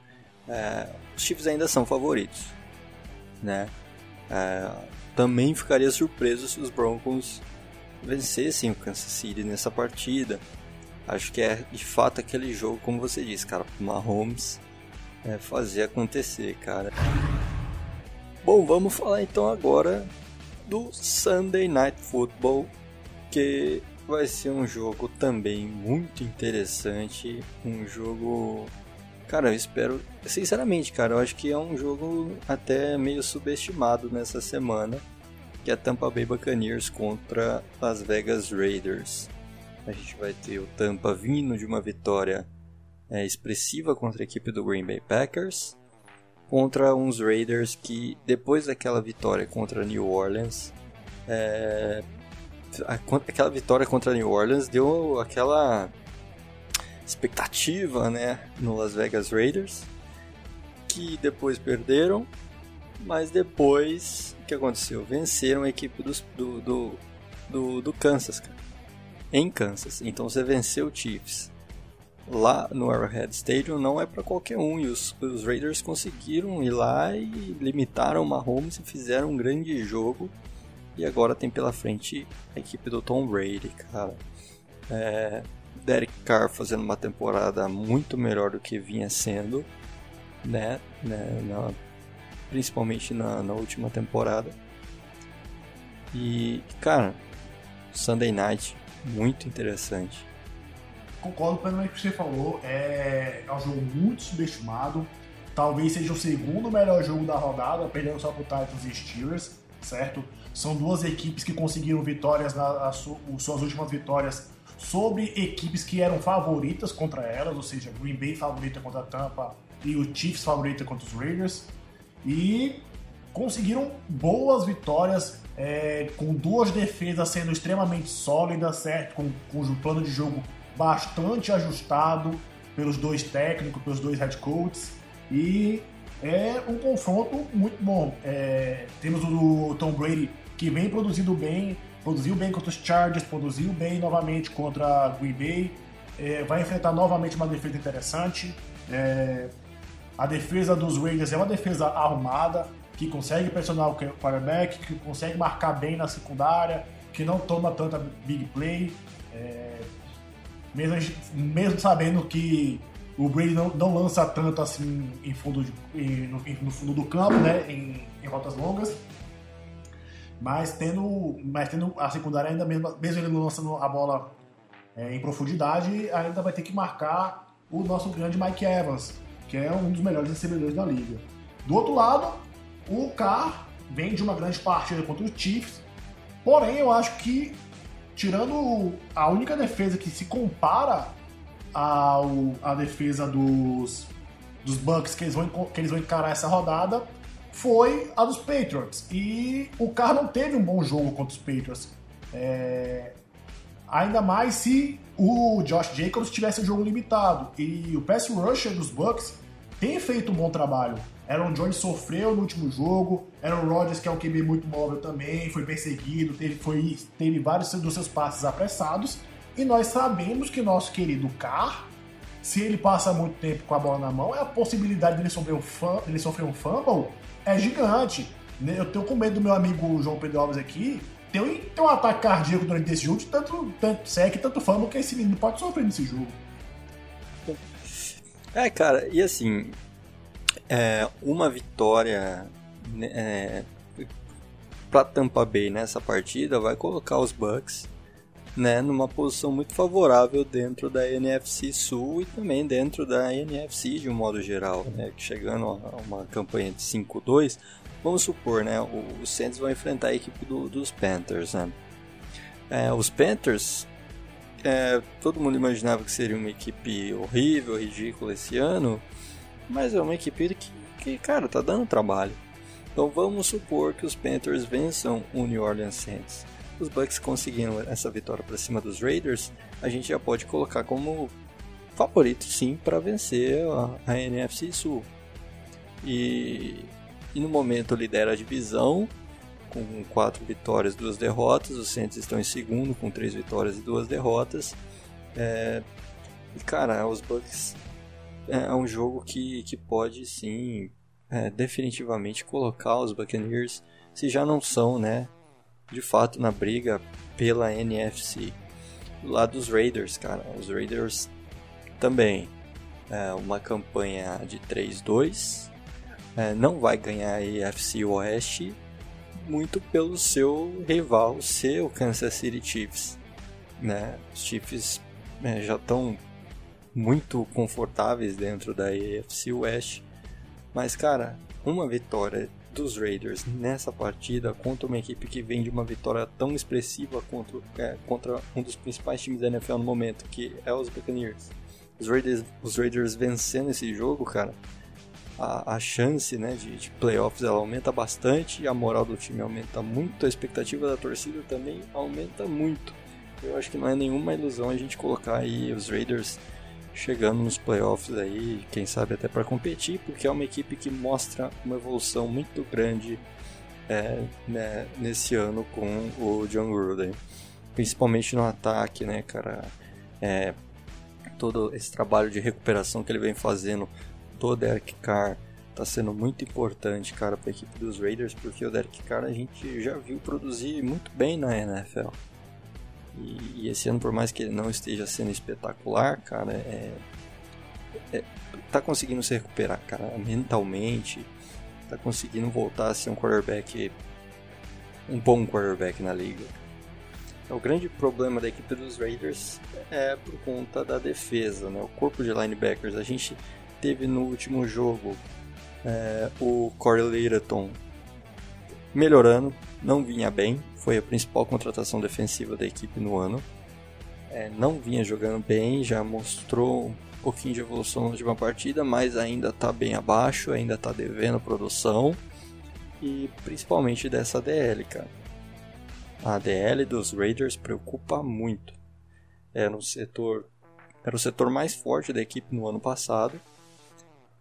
[SPEAKER 1] é, os Chiefs ainda são favoritos, né? É, também ficaria surpreso se os Broncos vencessem o Kansas City nessa partida. Acho que é de fato aquele jogo, como você disse, cara, o Mahomes é, fazer acontecer, cara. Bom, vamos falar então agora do Sunday Night Football, que vai ser um jogo também muito interessante, um jogo Cara, eu espero, sinceramente, cara, eu acho que é um jogo até meio subestimado nessa semana, que é Tampa Bay Buccaneers contra Las Vegas Raiders. A gente vai ter o Tampa vindo de uma vitória é, expressiva contra a equipe do Green Bay Packers contra uns Raiders que, depois daquela vitória contra New Orleans, é, aquela vitória contra New Orleans deu aquela expectativa né, no Las Vegas Raiders, que depois perderam, mas depois o que aconteceu? Venceram a equipe dos, do, do, do, do Kansas, cara, em Kansas. Então você venceu o Chiefs lá no Arrowhead Stadium não é para qualquer um. E os, os, Raiders conseguiram ir lá e limitaram o Mahomes e fizeram um grande jogo. E agora tem pela frente a equipe do Tom Brady, cara. É, Derek Carr fazendo uma temporada muito melhor do que vinha sendo, né? né na, principalmente na, na última temporada. E, cara, Sunday Night, muito interessante.
[SPEAKER 2] Concordo plenamente com o que você falou. É, é um jogo muito subestimado. Talvez seja o segundo melhor jogo da rodada, perdendo só para o Titans e Steelers, certo? São duas equipes que conseguiram vitórias, nas suas últimas vitórias, sobre equipes que eram favoritas contra elas, ou seja, Green Bay favorita contra a Tampa e o Chiefs favorita contra os Raiders. E conseguiram boas vitórias, é, com duas defesas sendo extremamente sólidas, certo? Com, com um plano de jogo bastante ajustado pelos dois técnicos, pelos dois head coaches. E é um confronto muito bom. É, temos o Tom Brady que vem produzindo bem, produziu bem contra os Chargers, produziu bem novamente contra Green Bay, é, vai enfrentar novamente uma defesa interessante. É, a defesa dos Raiders é uma defesa arrumada, que consegue pressionar o quarterback, que consegue marcar bem na secundária, que não toma tanta big play. É, mesmo, mesmo sabendo que o Brady não, não lança tanto assim em fundo de, em, no, no, fundo do campo, né, em, em rotas longas. Mas tendo, mas tendo a secundária ainda mesmo, mesmo ele lançando a bola é, em profundidade, ainda vai ter que marcar o nosso grande Mike Evans, que é um dos melhores recebedores da liga. Do outro lado, o Carr vem de uma grande partida contra o Chiefs, porém eu acho que, tirando a única defesa que se compara ao, à defesa dos, dos Bucks que eles, vão, que eles vão encarar essa rodada, foi a dos Patriots. E o Carr não teve um bom jogo contra os Patriots. É... Ainda mais se o Josh Jacobs tivesse um jogo limitado. E o pass rusher dos Bucks tem feito um bom trabalho. Aaron Jones sofreu no último jogo. Aaron Rodgers, que é um QB muito móvel também, foi perseguido, teve, foi, teve vários dos seus passes apressados. E nós sabemos que nosso querido Carr, se ele passa muito tempo com a bola na mão, é a possibilidade dele sofrer um, fumble, dele sofrer um fumble é gigante. Né? Eu tenho com medo do meu amigo João Pedro Alves aqui ter um, ter um ataque cardíaco durante esse jogo, de tanto, tanto sec, tanto fama que esse menino pode sofrer nesse jogo.
[SPEAKER 1] É, cara, e assim, é, uma vitória né, é, para Tampa Bay nessa partida vai colocar os Bucks né, numa posição muito favorável dentro da NFC Sul e também dentro da NFC de um modo geral, né, chegando a uma campanha de 5-2, vamos supor, né, os Saints vão enfrentar a equipe do, dos Panthers, né. É, os Panthers, é, todo mundo imaginava que seria uma equipe horrível, ridícula esse ano, mas é uma equipe que, que cara, tá dando trabalho. Então vamos supor que os Panthers vençam o New Orleans Saints os Bucks conseguindo essa vitória para cima dos Raiders, a gente já pode colocar como favorito sim para vencer a, a, NFC Sul. E, e, no momento lidera a divisão com quatro vitórias, duas derrotas. Os Saints estão em segundo com três vitórias e duas derrotas. É, e cara, os Bucks é um jogo que, que pode sim é, definitivamente colocar os Buccaneers, se já não são, né, de fato na briga pela NFC. Lado dos Raiders, cara, os Raiders também é uma campanha de 3-2. É, não vai ganhar a AFC Oeste muito pelo seu rival, seu Kansas City Chiefs. Né? Os Chiefs é, já estão muito confortáveis dentro da AFC West. Mas, cara, uma vitória dos Raiders nessa partida contra uma equipe que vem de uma vitória tão expressiva contra, é, contra um dos principais times da NFL no momento, que é os Buccaneers. Os Raiders, os Raiders vencendo esse jogo, cara, a, a chance né, de, de playoffs ela aumenta bastante, a moral do time aumenta muito, a expectativa da torcida também aumenta muito. Eu acho que não é nenhuma ilusão a gente colocar aí os Raiders chegando nos playoffs aí, quem sabe até para competir, porque é uma equipe que mostra uma evolução muito grande é, né, nesse ano com o John Gruden, principalmente no ataque, né, cara? É, todo esse trabalho de recuperação que ele vem fazendo do Derek Carr tá sendo muito importante, cara, para a equipe dos Raiders, porque o Derek Carr a gente já viu produzir muito bem na NFL. E, e esse ano, por mais que ele não esteja sendo espetacular, cara, é, é, tá conseguindo se recuperar, cara, mentalmente, tá conseguindo voltar a ser um quarterback, um bom quarterback na liga. O grande problema da equipe dos Raiders é por conta da defesa, né? O corpo de linebackers. A gente teve no último jogo é, o Corey Littleton melhorando, não vinha bem, foi a principal contratação defensiva da equipe no ano. É, não vinha jogando bem, já mostrou um pouquinho de evolução de uma partida, mas ainda está bem abaixo, ainda está devendo produção e principalmente dessa DL, cara. A DL dos Raiders preocupa muito. Era um setor era o setor mais forte da equipe no ano passado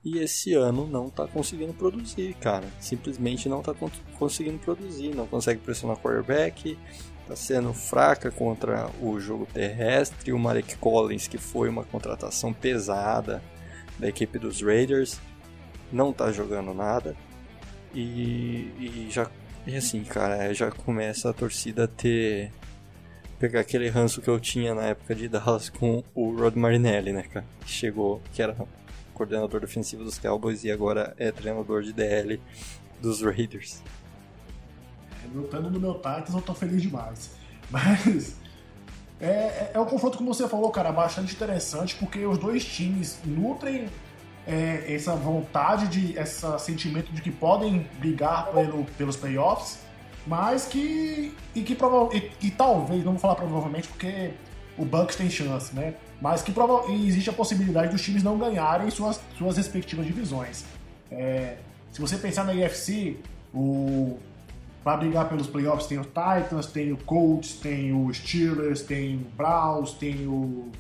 [SPEAKER 1] e esse ano não está conseguindo produzir, cara. Simplesmente não está conseguindo produzir, não consegue pressionar o quarterback, está sendo fraca contra o jogo terrestre. O Marek Collins, que foi uma contratação pesada da equipe dos Raiders, não está jogando nada. E, e já e assim, cara, já começa a torcida a ter. pegar aquele ranço que eu tinha na época de Dallas com o Rod Marinelli, né, cara? Que chegou, que era coordenador defensivo dos Cowboys e agora é treinador de DL dos Raiders.
[SPEAKER 2] Lutando no meu Titans, eu tô feliz demais. Mas. É, é, é um confronto, como você falou, cara, bastante interessante, porque os dois times nutrem é, essa vontade, de, esse sentimento de que podem brigar pelo, pelos playoffs, mas que. E que e, e, talvez, não vou falar provavelmente porque o Bucks tem chance, né? Mas que existe a possibilidade dos times não ganharem suas, suas respectivas divisões. É, se você pensar na IFC, o, para brigar pelos playoffs tem o Titans, tem o Colts, tem o Steelers, tem o Browns, tem o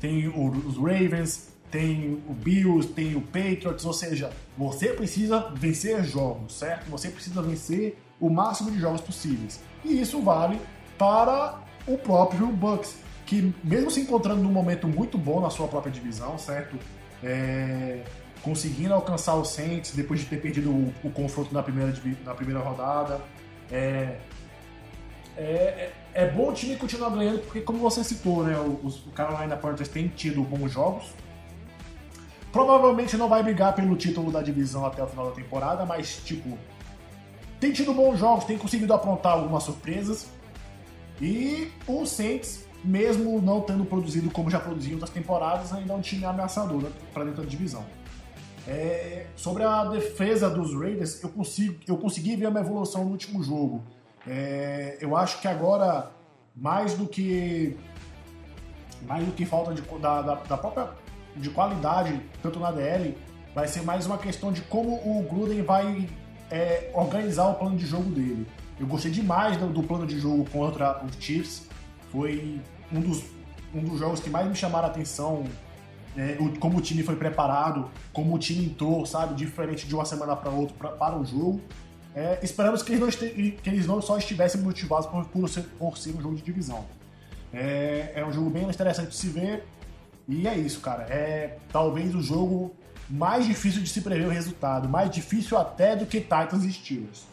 [SPEAKER 2] tem os Ravens, tem o Bills, tem o Patriots, ou seja, você precisa vencer jogos, certo? Você precisa vencer o máximo de jogos possíveis. E isso vale para o próprio Bucks, que mesmo se encontrando num momento muito bom na sua própria divisão, certo? É, conseguindo alcançar o Saints depois de ter perdido o, o confronto na primeira, na primeira rodada. É, é, é, é bom o time continuar ganhando, porque como você citou, né, o, o Carolina Panthers tem tido bons jogos, Provavelmente não vai brigar pelo título da divisão até o final da temporada, mas, tipo, tem tido bons jogos, tem conseguido aprontar algumas surpresas. E o Saints, mesmo não tendo produzido como já produziu outras temporadas, ainda é um time ameaçador para dentro da divisão. É, sobre a defesa dos Raiders, eu, consigo, eu consegui ver uma evolução no último jogo. É, eu acho que agora, mais do que mais do que falta de, da, da, da própria de qualidade, tanto na DL, vai ser mais uma questão de como o Gruden vai é, organizar o plano de jogo dele. Eu gostei demais do, do, plano de jogo contra os Chiefs. Foi um dos, um dos jogos que mais me chamaram a atenção. É, o, como o time foi preparado, como o time entrou, sabe, diferente de uma semana para outra pra, para o jogo. É, esperamos que eles, não este, que eles não só estivessem motivados por, por, ser, por ser um jogo de divisão. É, é um jogo bem interessante de se ver. E é isso, cara. É talvez o jogo mais difícil de se prever o resultado, mais difícil até do que Titans e Steelers.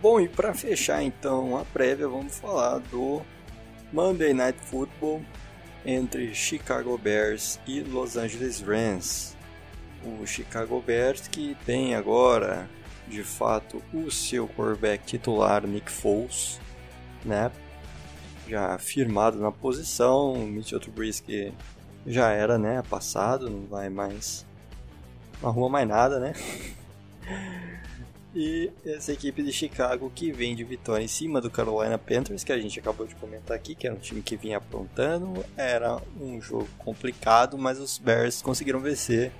[SPEAKER 1] Bom, e para fechar então a prévia, vamos falar do Monday Night Football entre Chicago Bears e Los Angeles Rams. O Chicago Bears que tem agora, de fato, o seu quarterback titular Nick Foles, né? já firmado na posição. O Mitchell Trubisky já era, né, passado, não vai mais não arruma mais nada, né? e essa equipe de Chicago que vem de vitória em cima do Carolina Panthers, que a gente acabou de comentar aqui, que era um time que vinha aprontando, era um jogo complicado, mas os Bears conseguiram vencer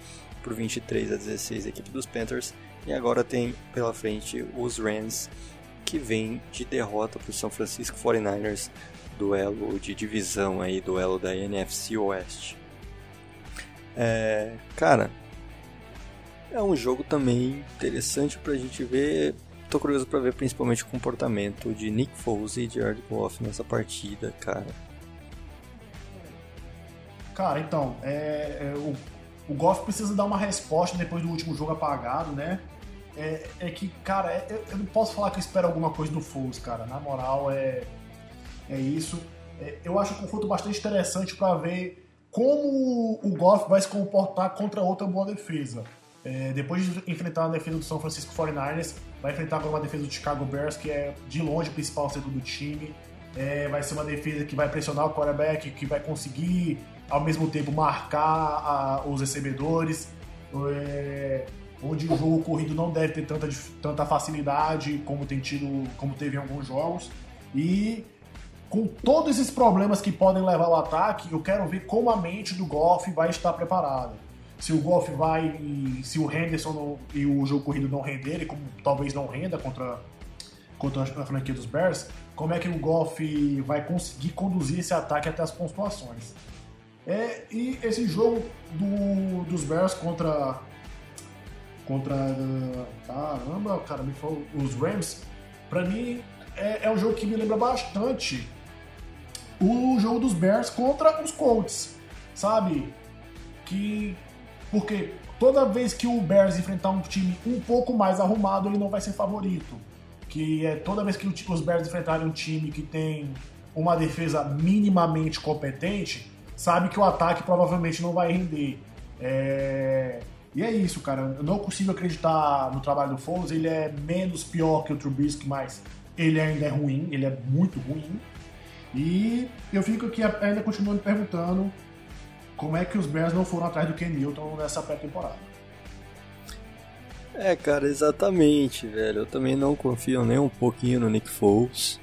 [SPEAKER 1] por 23 a 16 a equipe dos Panthers e agora tem pela frente os Rams que vem de derrota para o São Francisco 49ers duelo de divisão aí, duelo da NFC Oeste. É, cara, é um jogo também interessante pra gente ver. Tô curioso pra ver principalmente o comportamento de Nick Foles e Jared Goff nessa partida, cara.
[SPEAKER 2] Cara, então, é, é, o, o Goff precisa dar uma resposta depois do último jogo apagado, né? É, é que, cara, é, eu, eu não posso falar que eu espero alguma coisa do Foles, cara. Na moral, é, é isso. É, eu acho um confronto bastante interessante para ver como o Goff vai se comportar contra outra boa defesa. É, depois de enfrentar a defesa do São Francisco 49ers, vai enfrentar agora uma defesa do Chicago Bears, que é de longe o principal setor do time. É, vai ser uma defesa que vai pressionar o quarterback, que vai conseguir ao mesmo tempo marcar a, os recebedores. É, onde o jogo corrido não deve ter tanta, tanta facilidade como tem tido, como teve em alguns jogos. E com todos esses problemas que podem levar ao ataque, eu quero ver como a mente do Goff vai estar preparada. Se o Goff vai, se o Henderson não, e o jogo corrido não renderem, como talvez não renda contra, contra a franquia dos Bears, como é que o Goff vai conseguir conduzir esse ataque até as pontuações. É, e esse jogo do, dos Bears contra contra caramba, cara, me falou os Rams, para mim é, é um jogo que me lembra bastante o jogo dos Bears contra os Colts, sabe? Que porque toda vez que o Bears enfrentar um time um pouco mais arrumado, ele não vai ser favorito. Que é toda vez que os Bears enfrentarem um time que tem uma defesa minimamente competente, sabe que o ataque provavelmente não vai render. É... E é isso, cara. Eu não consigo acreditar no trabalho do Foles. Ele é menos pior que o Trubisky, mas ele ainda é ruim. Ele é muito ruim. E eu fico aqui ainda continuando perguntando como é que os Bears não foram atrás do Ken Newton nessa pré-temporada.
[SPEAKER 1] É, cara, exatamente, velho. Eu também não confio nem um pouquinho no Nick Foles.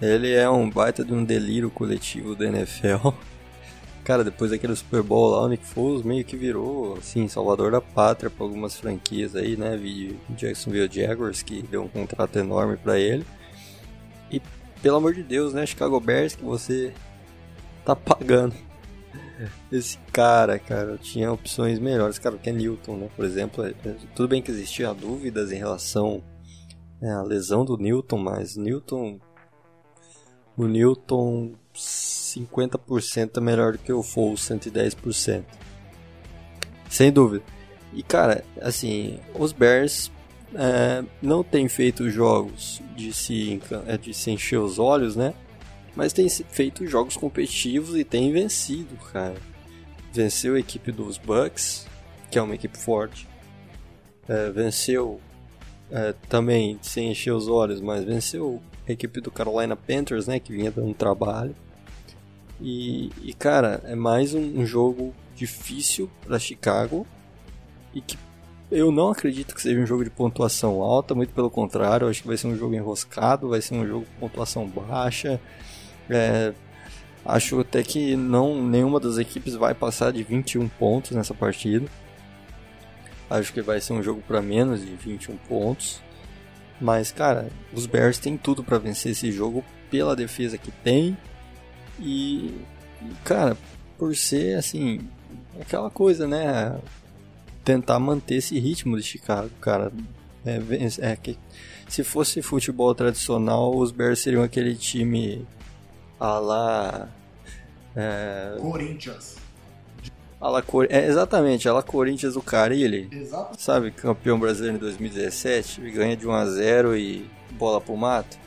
[SPEAKER 1] Ele é um baita de um delírio coletivo do NFL. Cara, depois daquele Super Bowl lá, o Nick Foles meio que virou, assim, salvador da pátria para algumas franquias aí, né? Vi Jacksonville Jaguars, que deu um contrato enorme para ele. E pelo amor de Deus, né, Chicago Bears, que você tá pagando esse cara, cara, tinha opções melhores. Cara, o Ken Newton, né, por exemplo, é, é, tudo bem que existiam dúvidas em relação né, à lesão do Newton, mas Newton, o Newton 50% é melhor do que o Foles 110%. Sem dúvida. E cara, assim, os Bears é, não tem feito jogos de se, é, de se encher os olhos, né? Mas tem feito jogos competitivos e tem vencido, cara. Venceu a equipe dos Bucks, que é uma equipe forte. É, venceu é, também, sem encher os olhos, mas venceu a equipe do Carolina Panthers, né? Que vinha dando trabalho. E, e cara, é mais um, um jogo difícil para Chicago e que eu não acredito que seja um jogo de pontuação alta, muito pelo contrário, acho que vai ser um jogo enroscado, vai ser um jogo com pontuação baixa. É, acho até que não nenhuma das equipes vai passar de 21 pontos nessa partida. Acho que vai ser um jogo para menos de 21 pontos. Mas, cara, os Bears têm tudo para vencer esse jogo pela defesa que tem. E, cara, por ser assim, aquela coisa, né? tentar manter esse ritmo de Chicago, cara. É, é, que se fosse futebol tradicional, os Bears seriam aquele time a lá.
[SPEAKER 2] É, Corinthians.
[SPEAKER 1] A lá, é, exatamente, a lá Corinthians do Carilli.
[SPEAKER 2] Exato.
[SPEAKER 1] Sabe, campeão brasileiro em 2017, ganha de 1 a 0 e bola pro mato.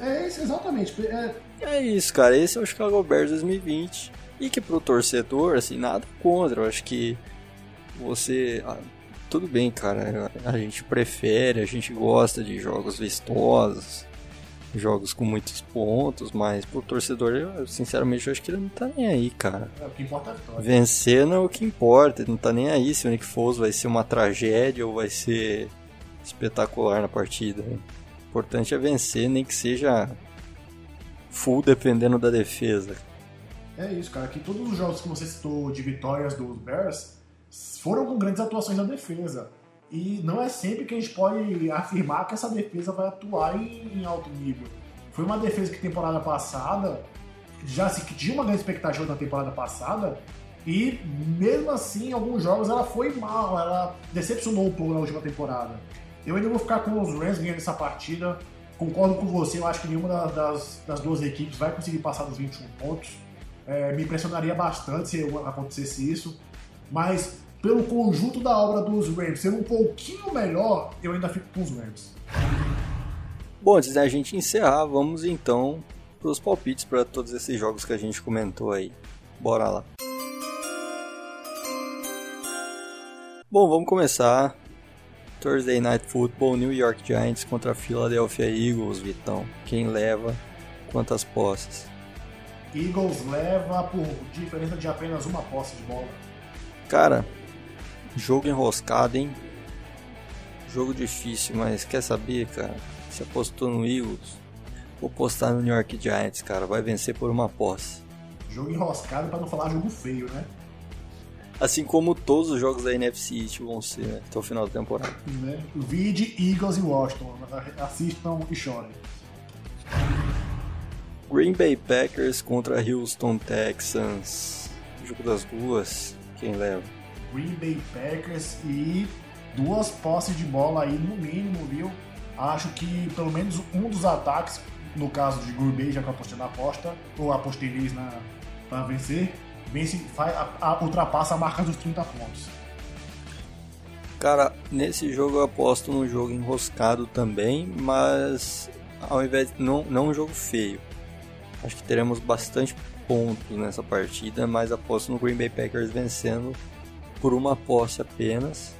[SPEAKER 2] É, é isso, exatamente. É...
[SPEAKER 1] é isso, cara. Esse é o Chicago Bears 2020. E que pro torcedor, assim, nada contra. Eu acho que você. Ah, tudo bem, cara. A gente prefere, a gente gosta de jogos vistosos, jogos com muitos pontos, mas pro torcedor, eu, sinceramente, eu acho que ele não tá nem aí, cara.
[SPEAKER 2] É, o que importa é a vitória.
[SPEAKER 1] Vencer não é o que importa, ele não tá nem aí se o Nick Foles vai ser uma tragédia ou vai ser espetacular na partida. O importante é vencer, nem que seja full dependendo da defesa.
[SPEAKER 2] É isso, cara. Que todos os jogos que você citou de vitórias dos Bears foram com grandes atuações na defesa. E não é sempre que a gente pode afirmar que essa defesa vai atuar em, em alto nível. Foi uma defesa que temporada passada já se tinha uma grande expectativa na temporada passada e mesmo assim em alguns jogos ela foi mal, ela decepcionou um pouco na última temporada. Eu ainda vou ficar com os Rams ganhando essa partida. Concordo com você, eu acho que nenhuma das, das duas equipes vai conseguir passar dos 21 pontos. É, me impressionaria bastante se acontecesse isso. Mas pelo conjunto da obra dos Rams ser um pouquinho melhor, eu ainda fico com os Rams.
[SPEAKER 1] Bom, antes da gente encerrar, vamos então para os palpites para todos esses jogos que a gente comentou aí. Bora lá. Bom, vamos começar. Thursday Night Football, New York Giants contra Philadelphia Eagles, Vitão. Quem leva quantas posses?
[SPEAKER 2] Eagles leva por diferença de apenas uma posse de bola.
[SPEAKER 1] Cara, jogo enroscado, hein? Jogo difícil, mas quer saber, cara? Você apostou no Eagles, vou postar no New York Giants, cara. Vai vencer por uma posse.
[SPEAKER 2] Jogo enroscado para não falar jogo feio, né?
[SPEAKER 1] Assim como todos os jogos da NFC East vão ser né, até o final da temporada.
[SPEAKER 2] Né? Vide Eagles e Washington. Assistam e chorem.
[SPEAKER 1] Green Bay Packers contra Houston Texans. Jogo das duas, quem leva?
[SPEAKER 2] Green Bay Packers e duas posses de bola aí no mínimo, viu? Acho que pelo menos um dos ataques, no caso de Green Bay, já que eu apostei na aposta, ou apostei neles na, para vencer, vence, faz, a, a, ultrapassa a marca dos 30 pontos.
[SPEAKER 1] Cara, nesse jogo eu aposto num jogo enroscado também, mas ao invés não, não um jogo feio. Acho que teremos bastante pontos nessa partida, mas aposto no Green Bay Packers vencendo por uma posse apenas.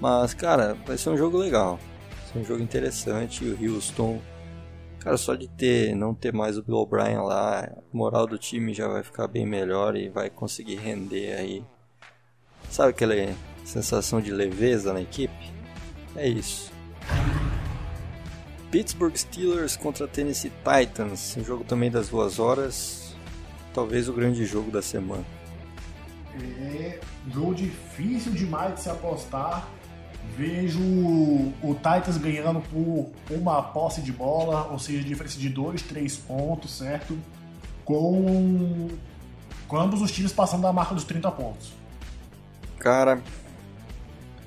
[SPEAKER 1] Mas, cara, vai ser um jogo legal. Vai ser um jogo interessante. O Houston, cara, só de ter não ter mais o Bill O'Brien lá, a moral do time já vai ficar bem melhor e vai conseguir render aí. Sabe aquela sensação de leveza na equipe? É isso. Pittsburgh Steelers contra Tennessee Titans, um jogo também das duas horas, talvez o grande jogo da semana.
[SPEAKER 2] É jogo difícil demais de se apostar. Vejo o Titans ganhando por uma posse de bola, ou seja, diferença de 2, 3 pontos, certo? Com, com ambos os times passando da marca dos 30 pontos.
[SPEAKER 1] Cara,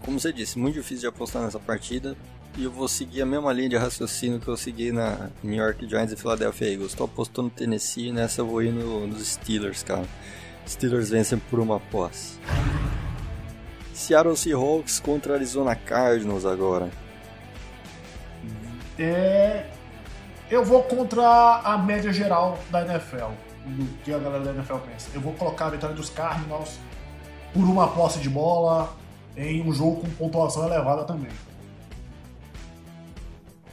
[SPEAKER 1] como você disse, muito difícil de apostar nessa partida e eu vou seguir a mesma linha de raciocínio que eu segui na New York Giants e Philadelphia Eagles. Estou apostando no Tennessee e nessa eu vou ir no, nos Steelers, cara. Steelers vencem por uma posse. Seattle Seahawks contra Arizona Cardinals agora.
[SPEAKER 2] É, eu vou contra a média geral da NFL, do que a galera da NFL pensa. Eu vou colocar a vitória dos Cardinals por uma posse de bola em um jogo com pontuação elevada também.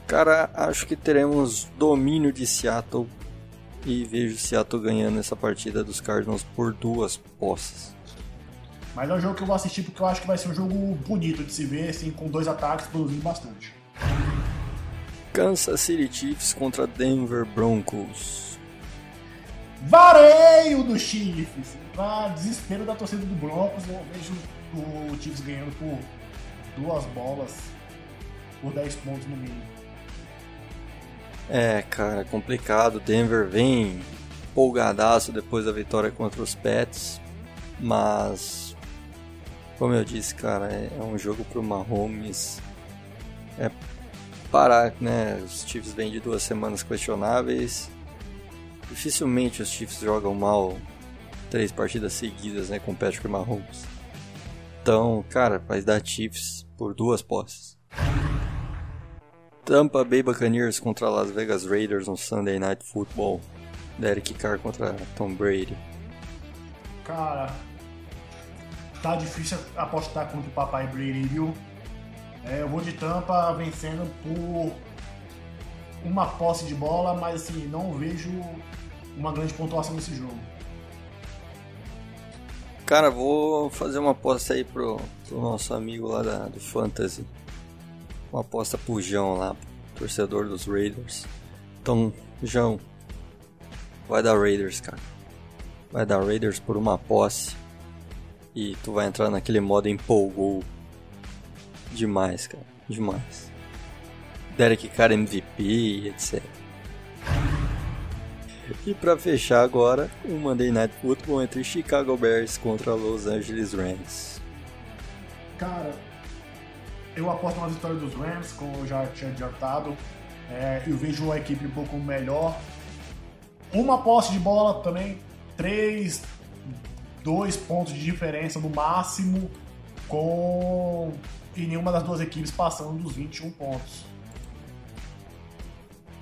[SPEAKER 1] Cara, acho que teremos domínio de Seattle e vejo Seattle ganhando essa partida dos Cardinals por duas posses.
[SPEAKER 2] Mas é um jogo que eu vou assistir porque eu acho que vai ser um jogo bonito de se ver, assim, com dois ataques produzindo bastante.
[SPEAKER 1] Kansas City Chiefs contra Denver Broncos.
[SPEAKER 2] Vareio do Chiefs! Pra desespero da torcida do Broncos, eu vejo o Chiefs ganhando por duas bolas, por 10 pontos no mínimo.
[SPEAKER 1] É, cara, complicado. Denver vem empolgadaço depois da vitória contra os Pets, mas como eu disse, cara, é, é um jogo pro Mahomes é parar, né? Os Chiefs vêm de duas semanas questionáveis. Dificilmente os Chiefs jogam mal três partidas seguidas, né, com Patrick Mahomes. Então, cara, vai dar Chiefs por duas posses. Tampa Bay Buccaneers contra Las Vegas Raiders no Sunday Night Football. Derek Carr contra Tom Brady.
[SPEAKER 2] Cara, tá difícil apostar contra o papai Brady, viu? É, eu vou de Tampa vencendo por uma posse de bola, mas assim, não vejo uma grande pontuação nesse jogo.
[SPEAKER 1] Cara, vou fazer uma aposta aí pro, pro nosso amigo lá da, do Fantasy uma aposta pro João lá, torcedor dos Raiders. Então, João, vai dar Raiders, cara. Vai dar Raiders por uma posse. E tu vai entrar naquele modo empolgou. Demais, cara. Demais. Derek Carr MVP, etc. E para fechar agora, o Monday Night Football entre Chicago Bears contra Los Angeles Rams.
[SPEAKER 2] Cara, eu aposto na vitória dos Rams, como eu já tinha adiantado. É, eu vejo a equipe um pouco melhor. Uma posse de bola também, três, dois pontos de diferença no máximo. com e nenhuma das duas equipes passando dos 21 pontos.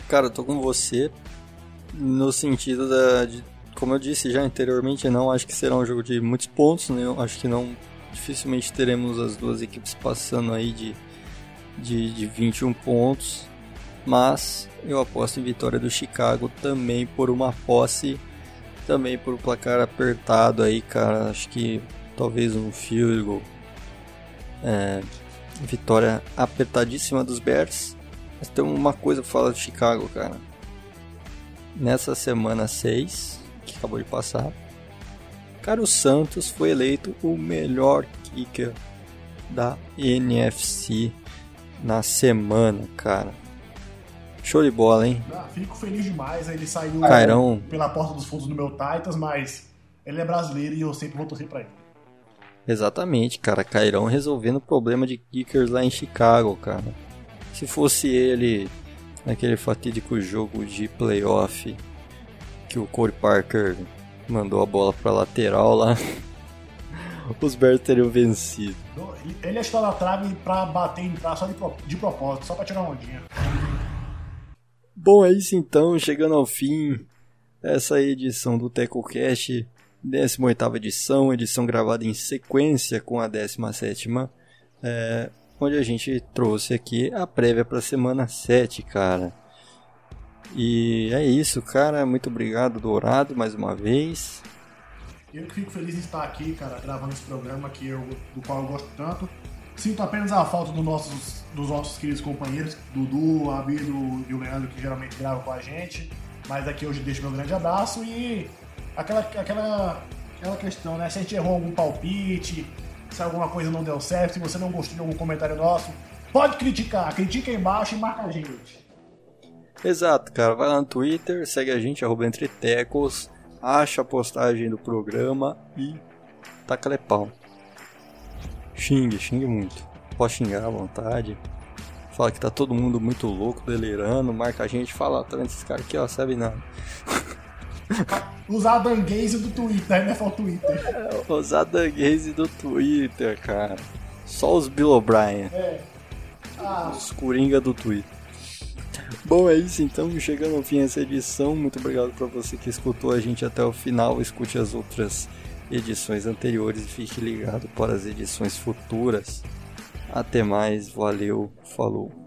[SPEAKER 1] Cara, eu tô com você no sentido da. De, como eu disse já anteriormente, não acho que será um jogo de muitos pontos, né? Acho que não. Dificilmente teremos as duas equipes passando aí de, de, de 21 pontos. Mas eu aposto em vitória do Chicago também por uma posse, também por um placar apertado aí, cara. Acho que talvez um field goal. É, vitória apertadíssima dos Bears. Mas tem uma coisa pra falar do Chicago, cara. Nessa semana 6, que acabou de passar, cara, o Santos foi eleito o melhor kicker da NFC na semana, cara. Show de bola, hein?
[SPEAKER 2] Ah, fico feliz demais. Ele saiu
[SPEAKER 1] Cairão.
[SPEAKER 2] pela porta dos fundos do meu Titans, mas ele é brasileiro e eu sempre vou torcer pra ele.
[SPEAKER 1] Exatamente, cara. Cairão resolvendo o problema de kickers lá em Chicago, cara. Se fosse ele naquele fatídico jogo de playoff que o Corey Parker mandou a bola pra lateral lá, os Bears teriam vencido.
[SPEAKER 2] Ele é chutar na trave pra bater e entrar só de, de propósito, só pra tirar uma ondinha.
[SPEAKER 1] Bom, é isso então, chegando ao fim essa edição do TecoCast, 18ª edição, edição gravada em sequência com a 17ª, é, onde a gente trouxe aqui a prévia para a semana 7, cara. E é isso, cara, muito obrigado Dourado mais uma vez.
[SPEAKER 2] Eu que fico feliz em estar aqui, cara, gravando esse programa que eu, do qual eu gosto tanto. Sinto apenas a falta dos nossos, dos nossos queridos companheiros, Dudu, o Abido e o Leandro, que geralmente gravam com a gente. Mas aqui hoje deixo meu grande abraço e aquela, aquela, aquela questão, né? Se a gente errou algum palpite, se alguma coisa não deu certo, se você não gostou de algum comentário nosso, pode criticar, critica aí embaixo e marca a gente.
[SPEAKER 1] Exato, cara, vai lá no Twitter, segue a gente, arroba Entre Tecos, acha a postagem do programa e taca pau. Xingue, xingue muito. Pode xingar à vontade. Fala que tá todo mundo muito louco, delirando, marca a gente, fala, tá vendo esses caras aqui, ó, sabe nada.
[SPEAKER 2] Usar a danguese do Twitter, da NFL Twitter.
[SPEAKER 1] Usar danguese do Twitter, cara. Só os Bill O'Brien,
[SPEAKER 2] É. Ah,
[SPEAKER 1] os Coringa do Twitter. Bom, é isso então, chegando ao fim dessa edição. Muito obrigado para você que escutou a gente até o final. Escute as outras edições anteriores e fique ligado para as edições futuras. Até mais, valeu, falou.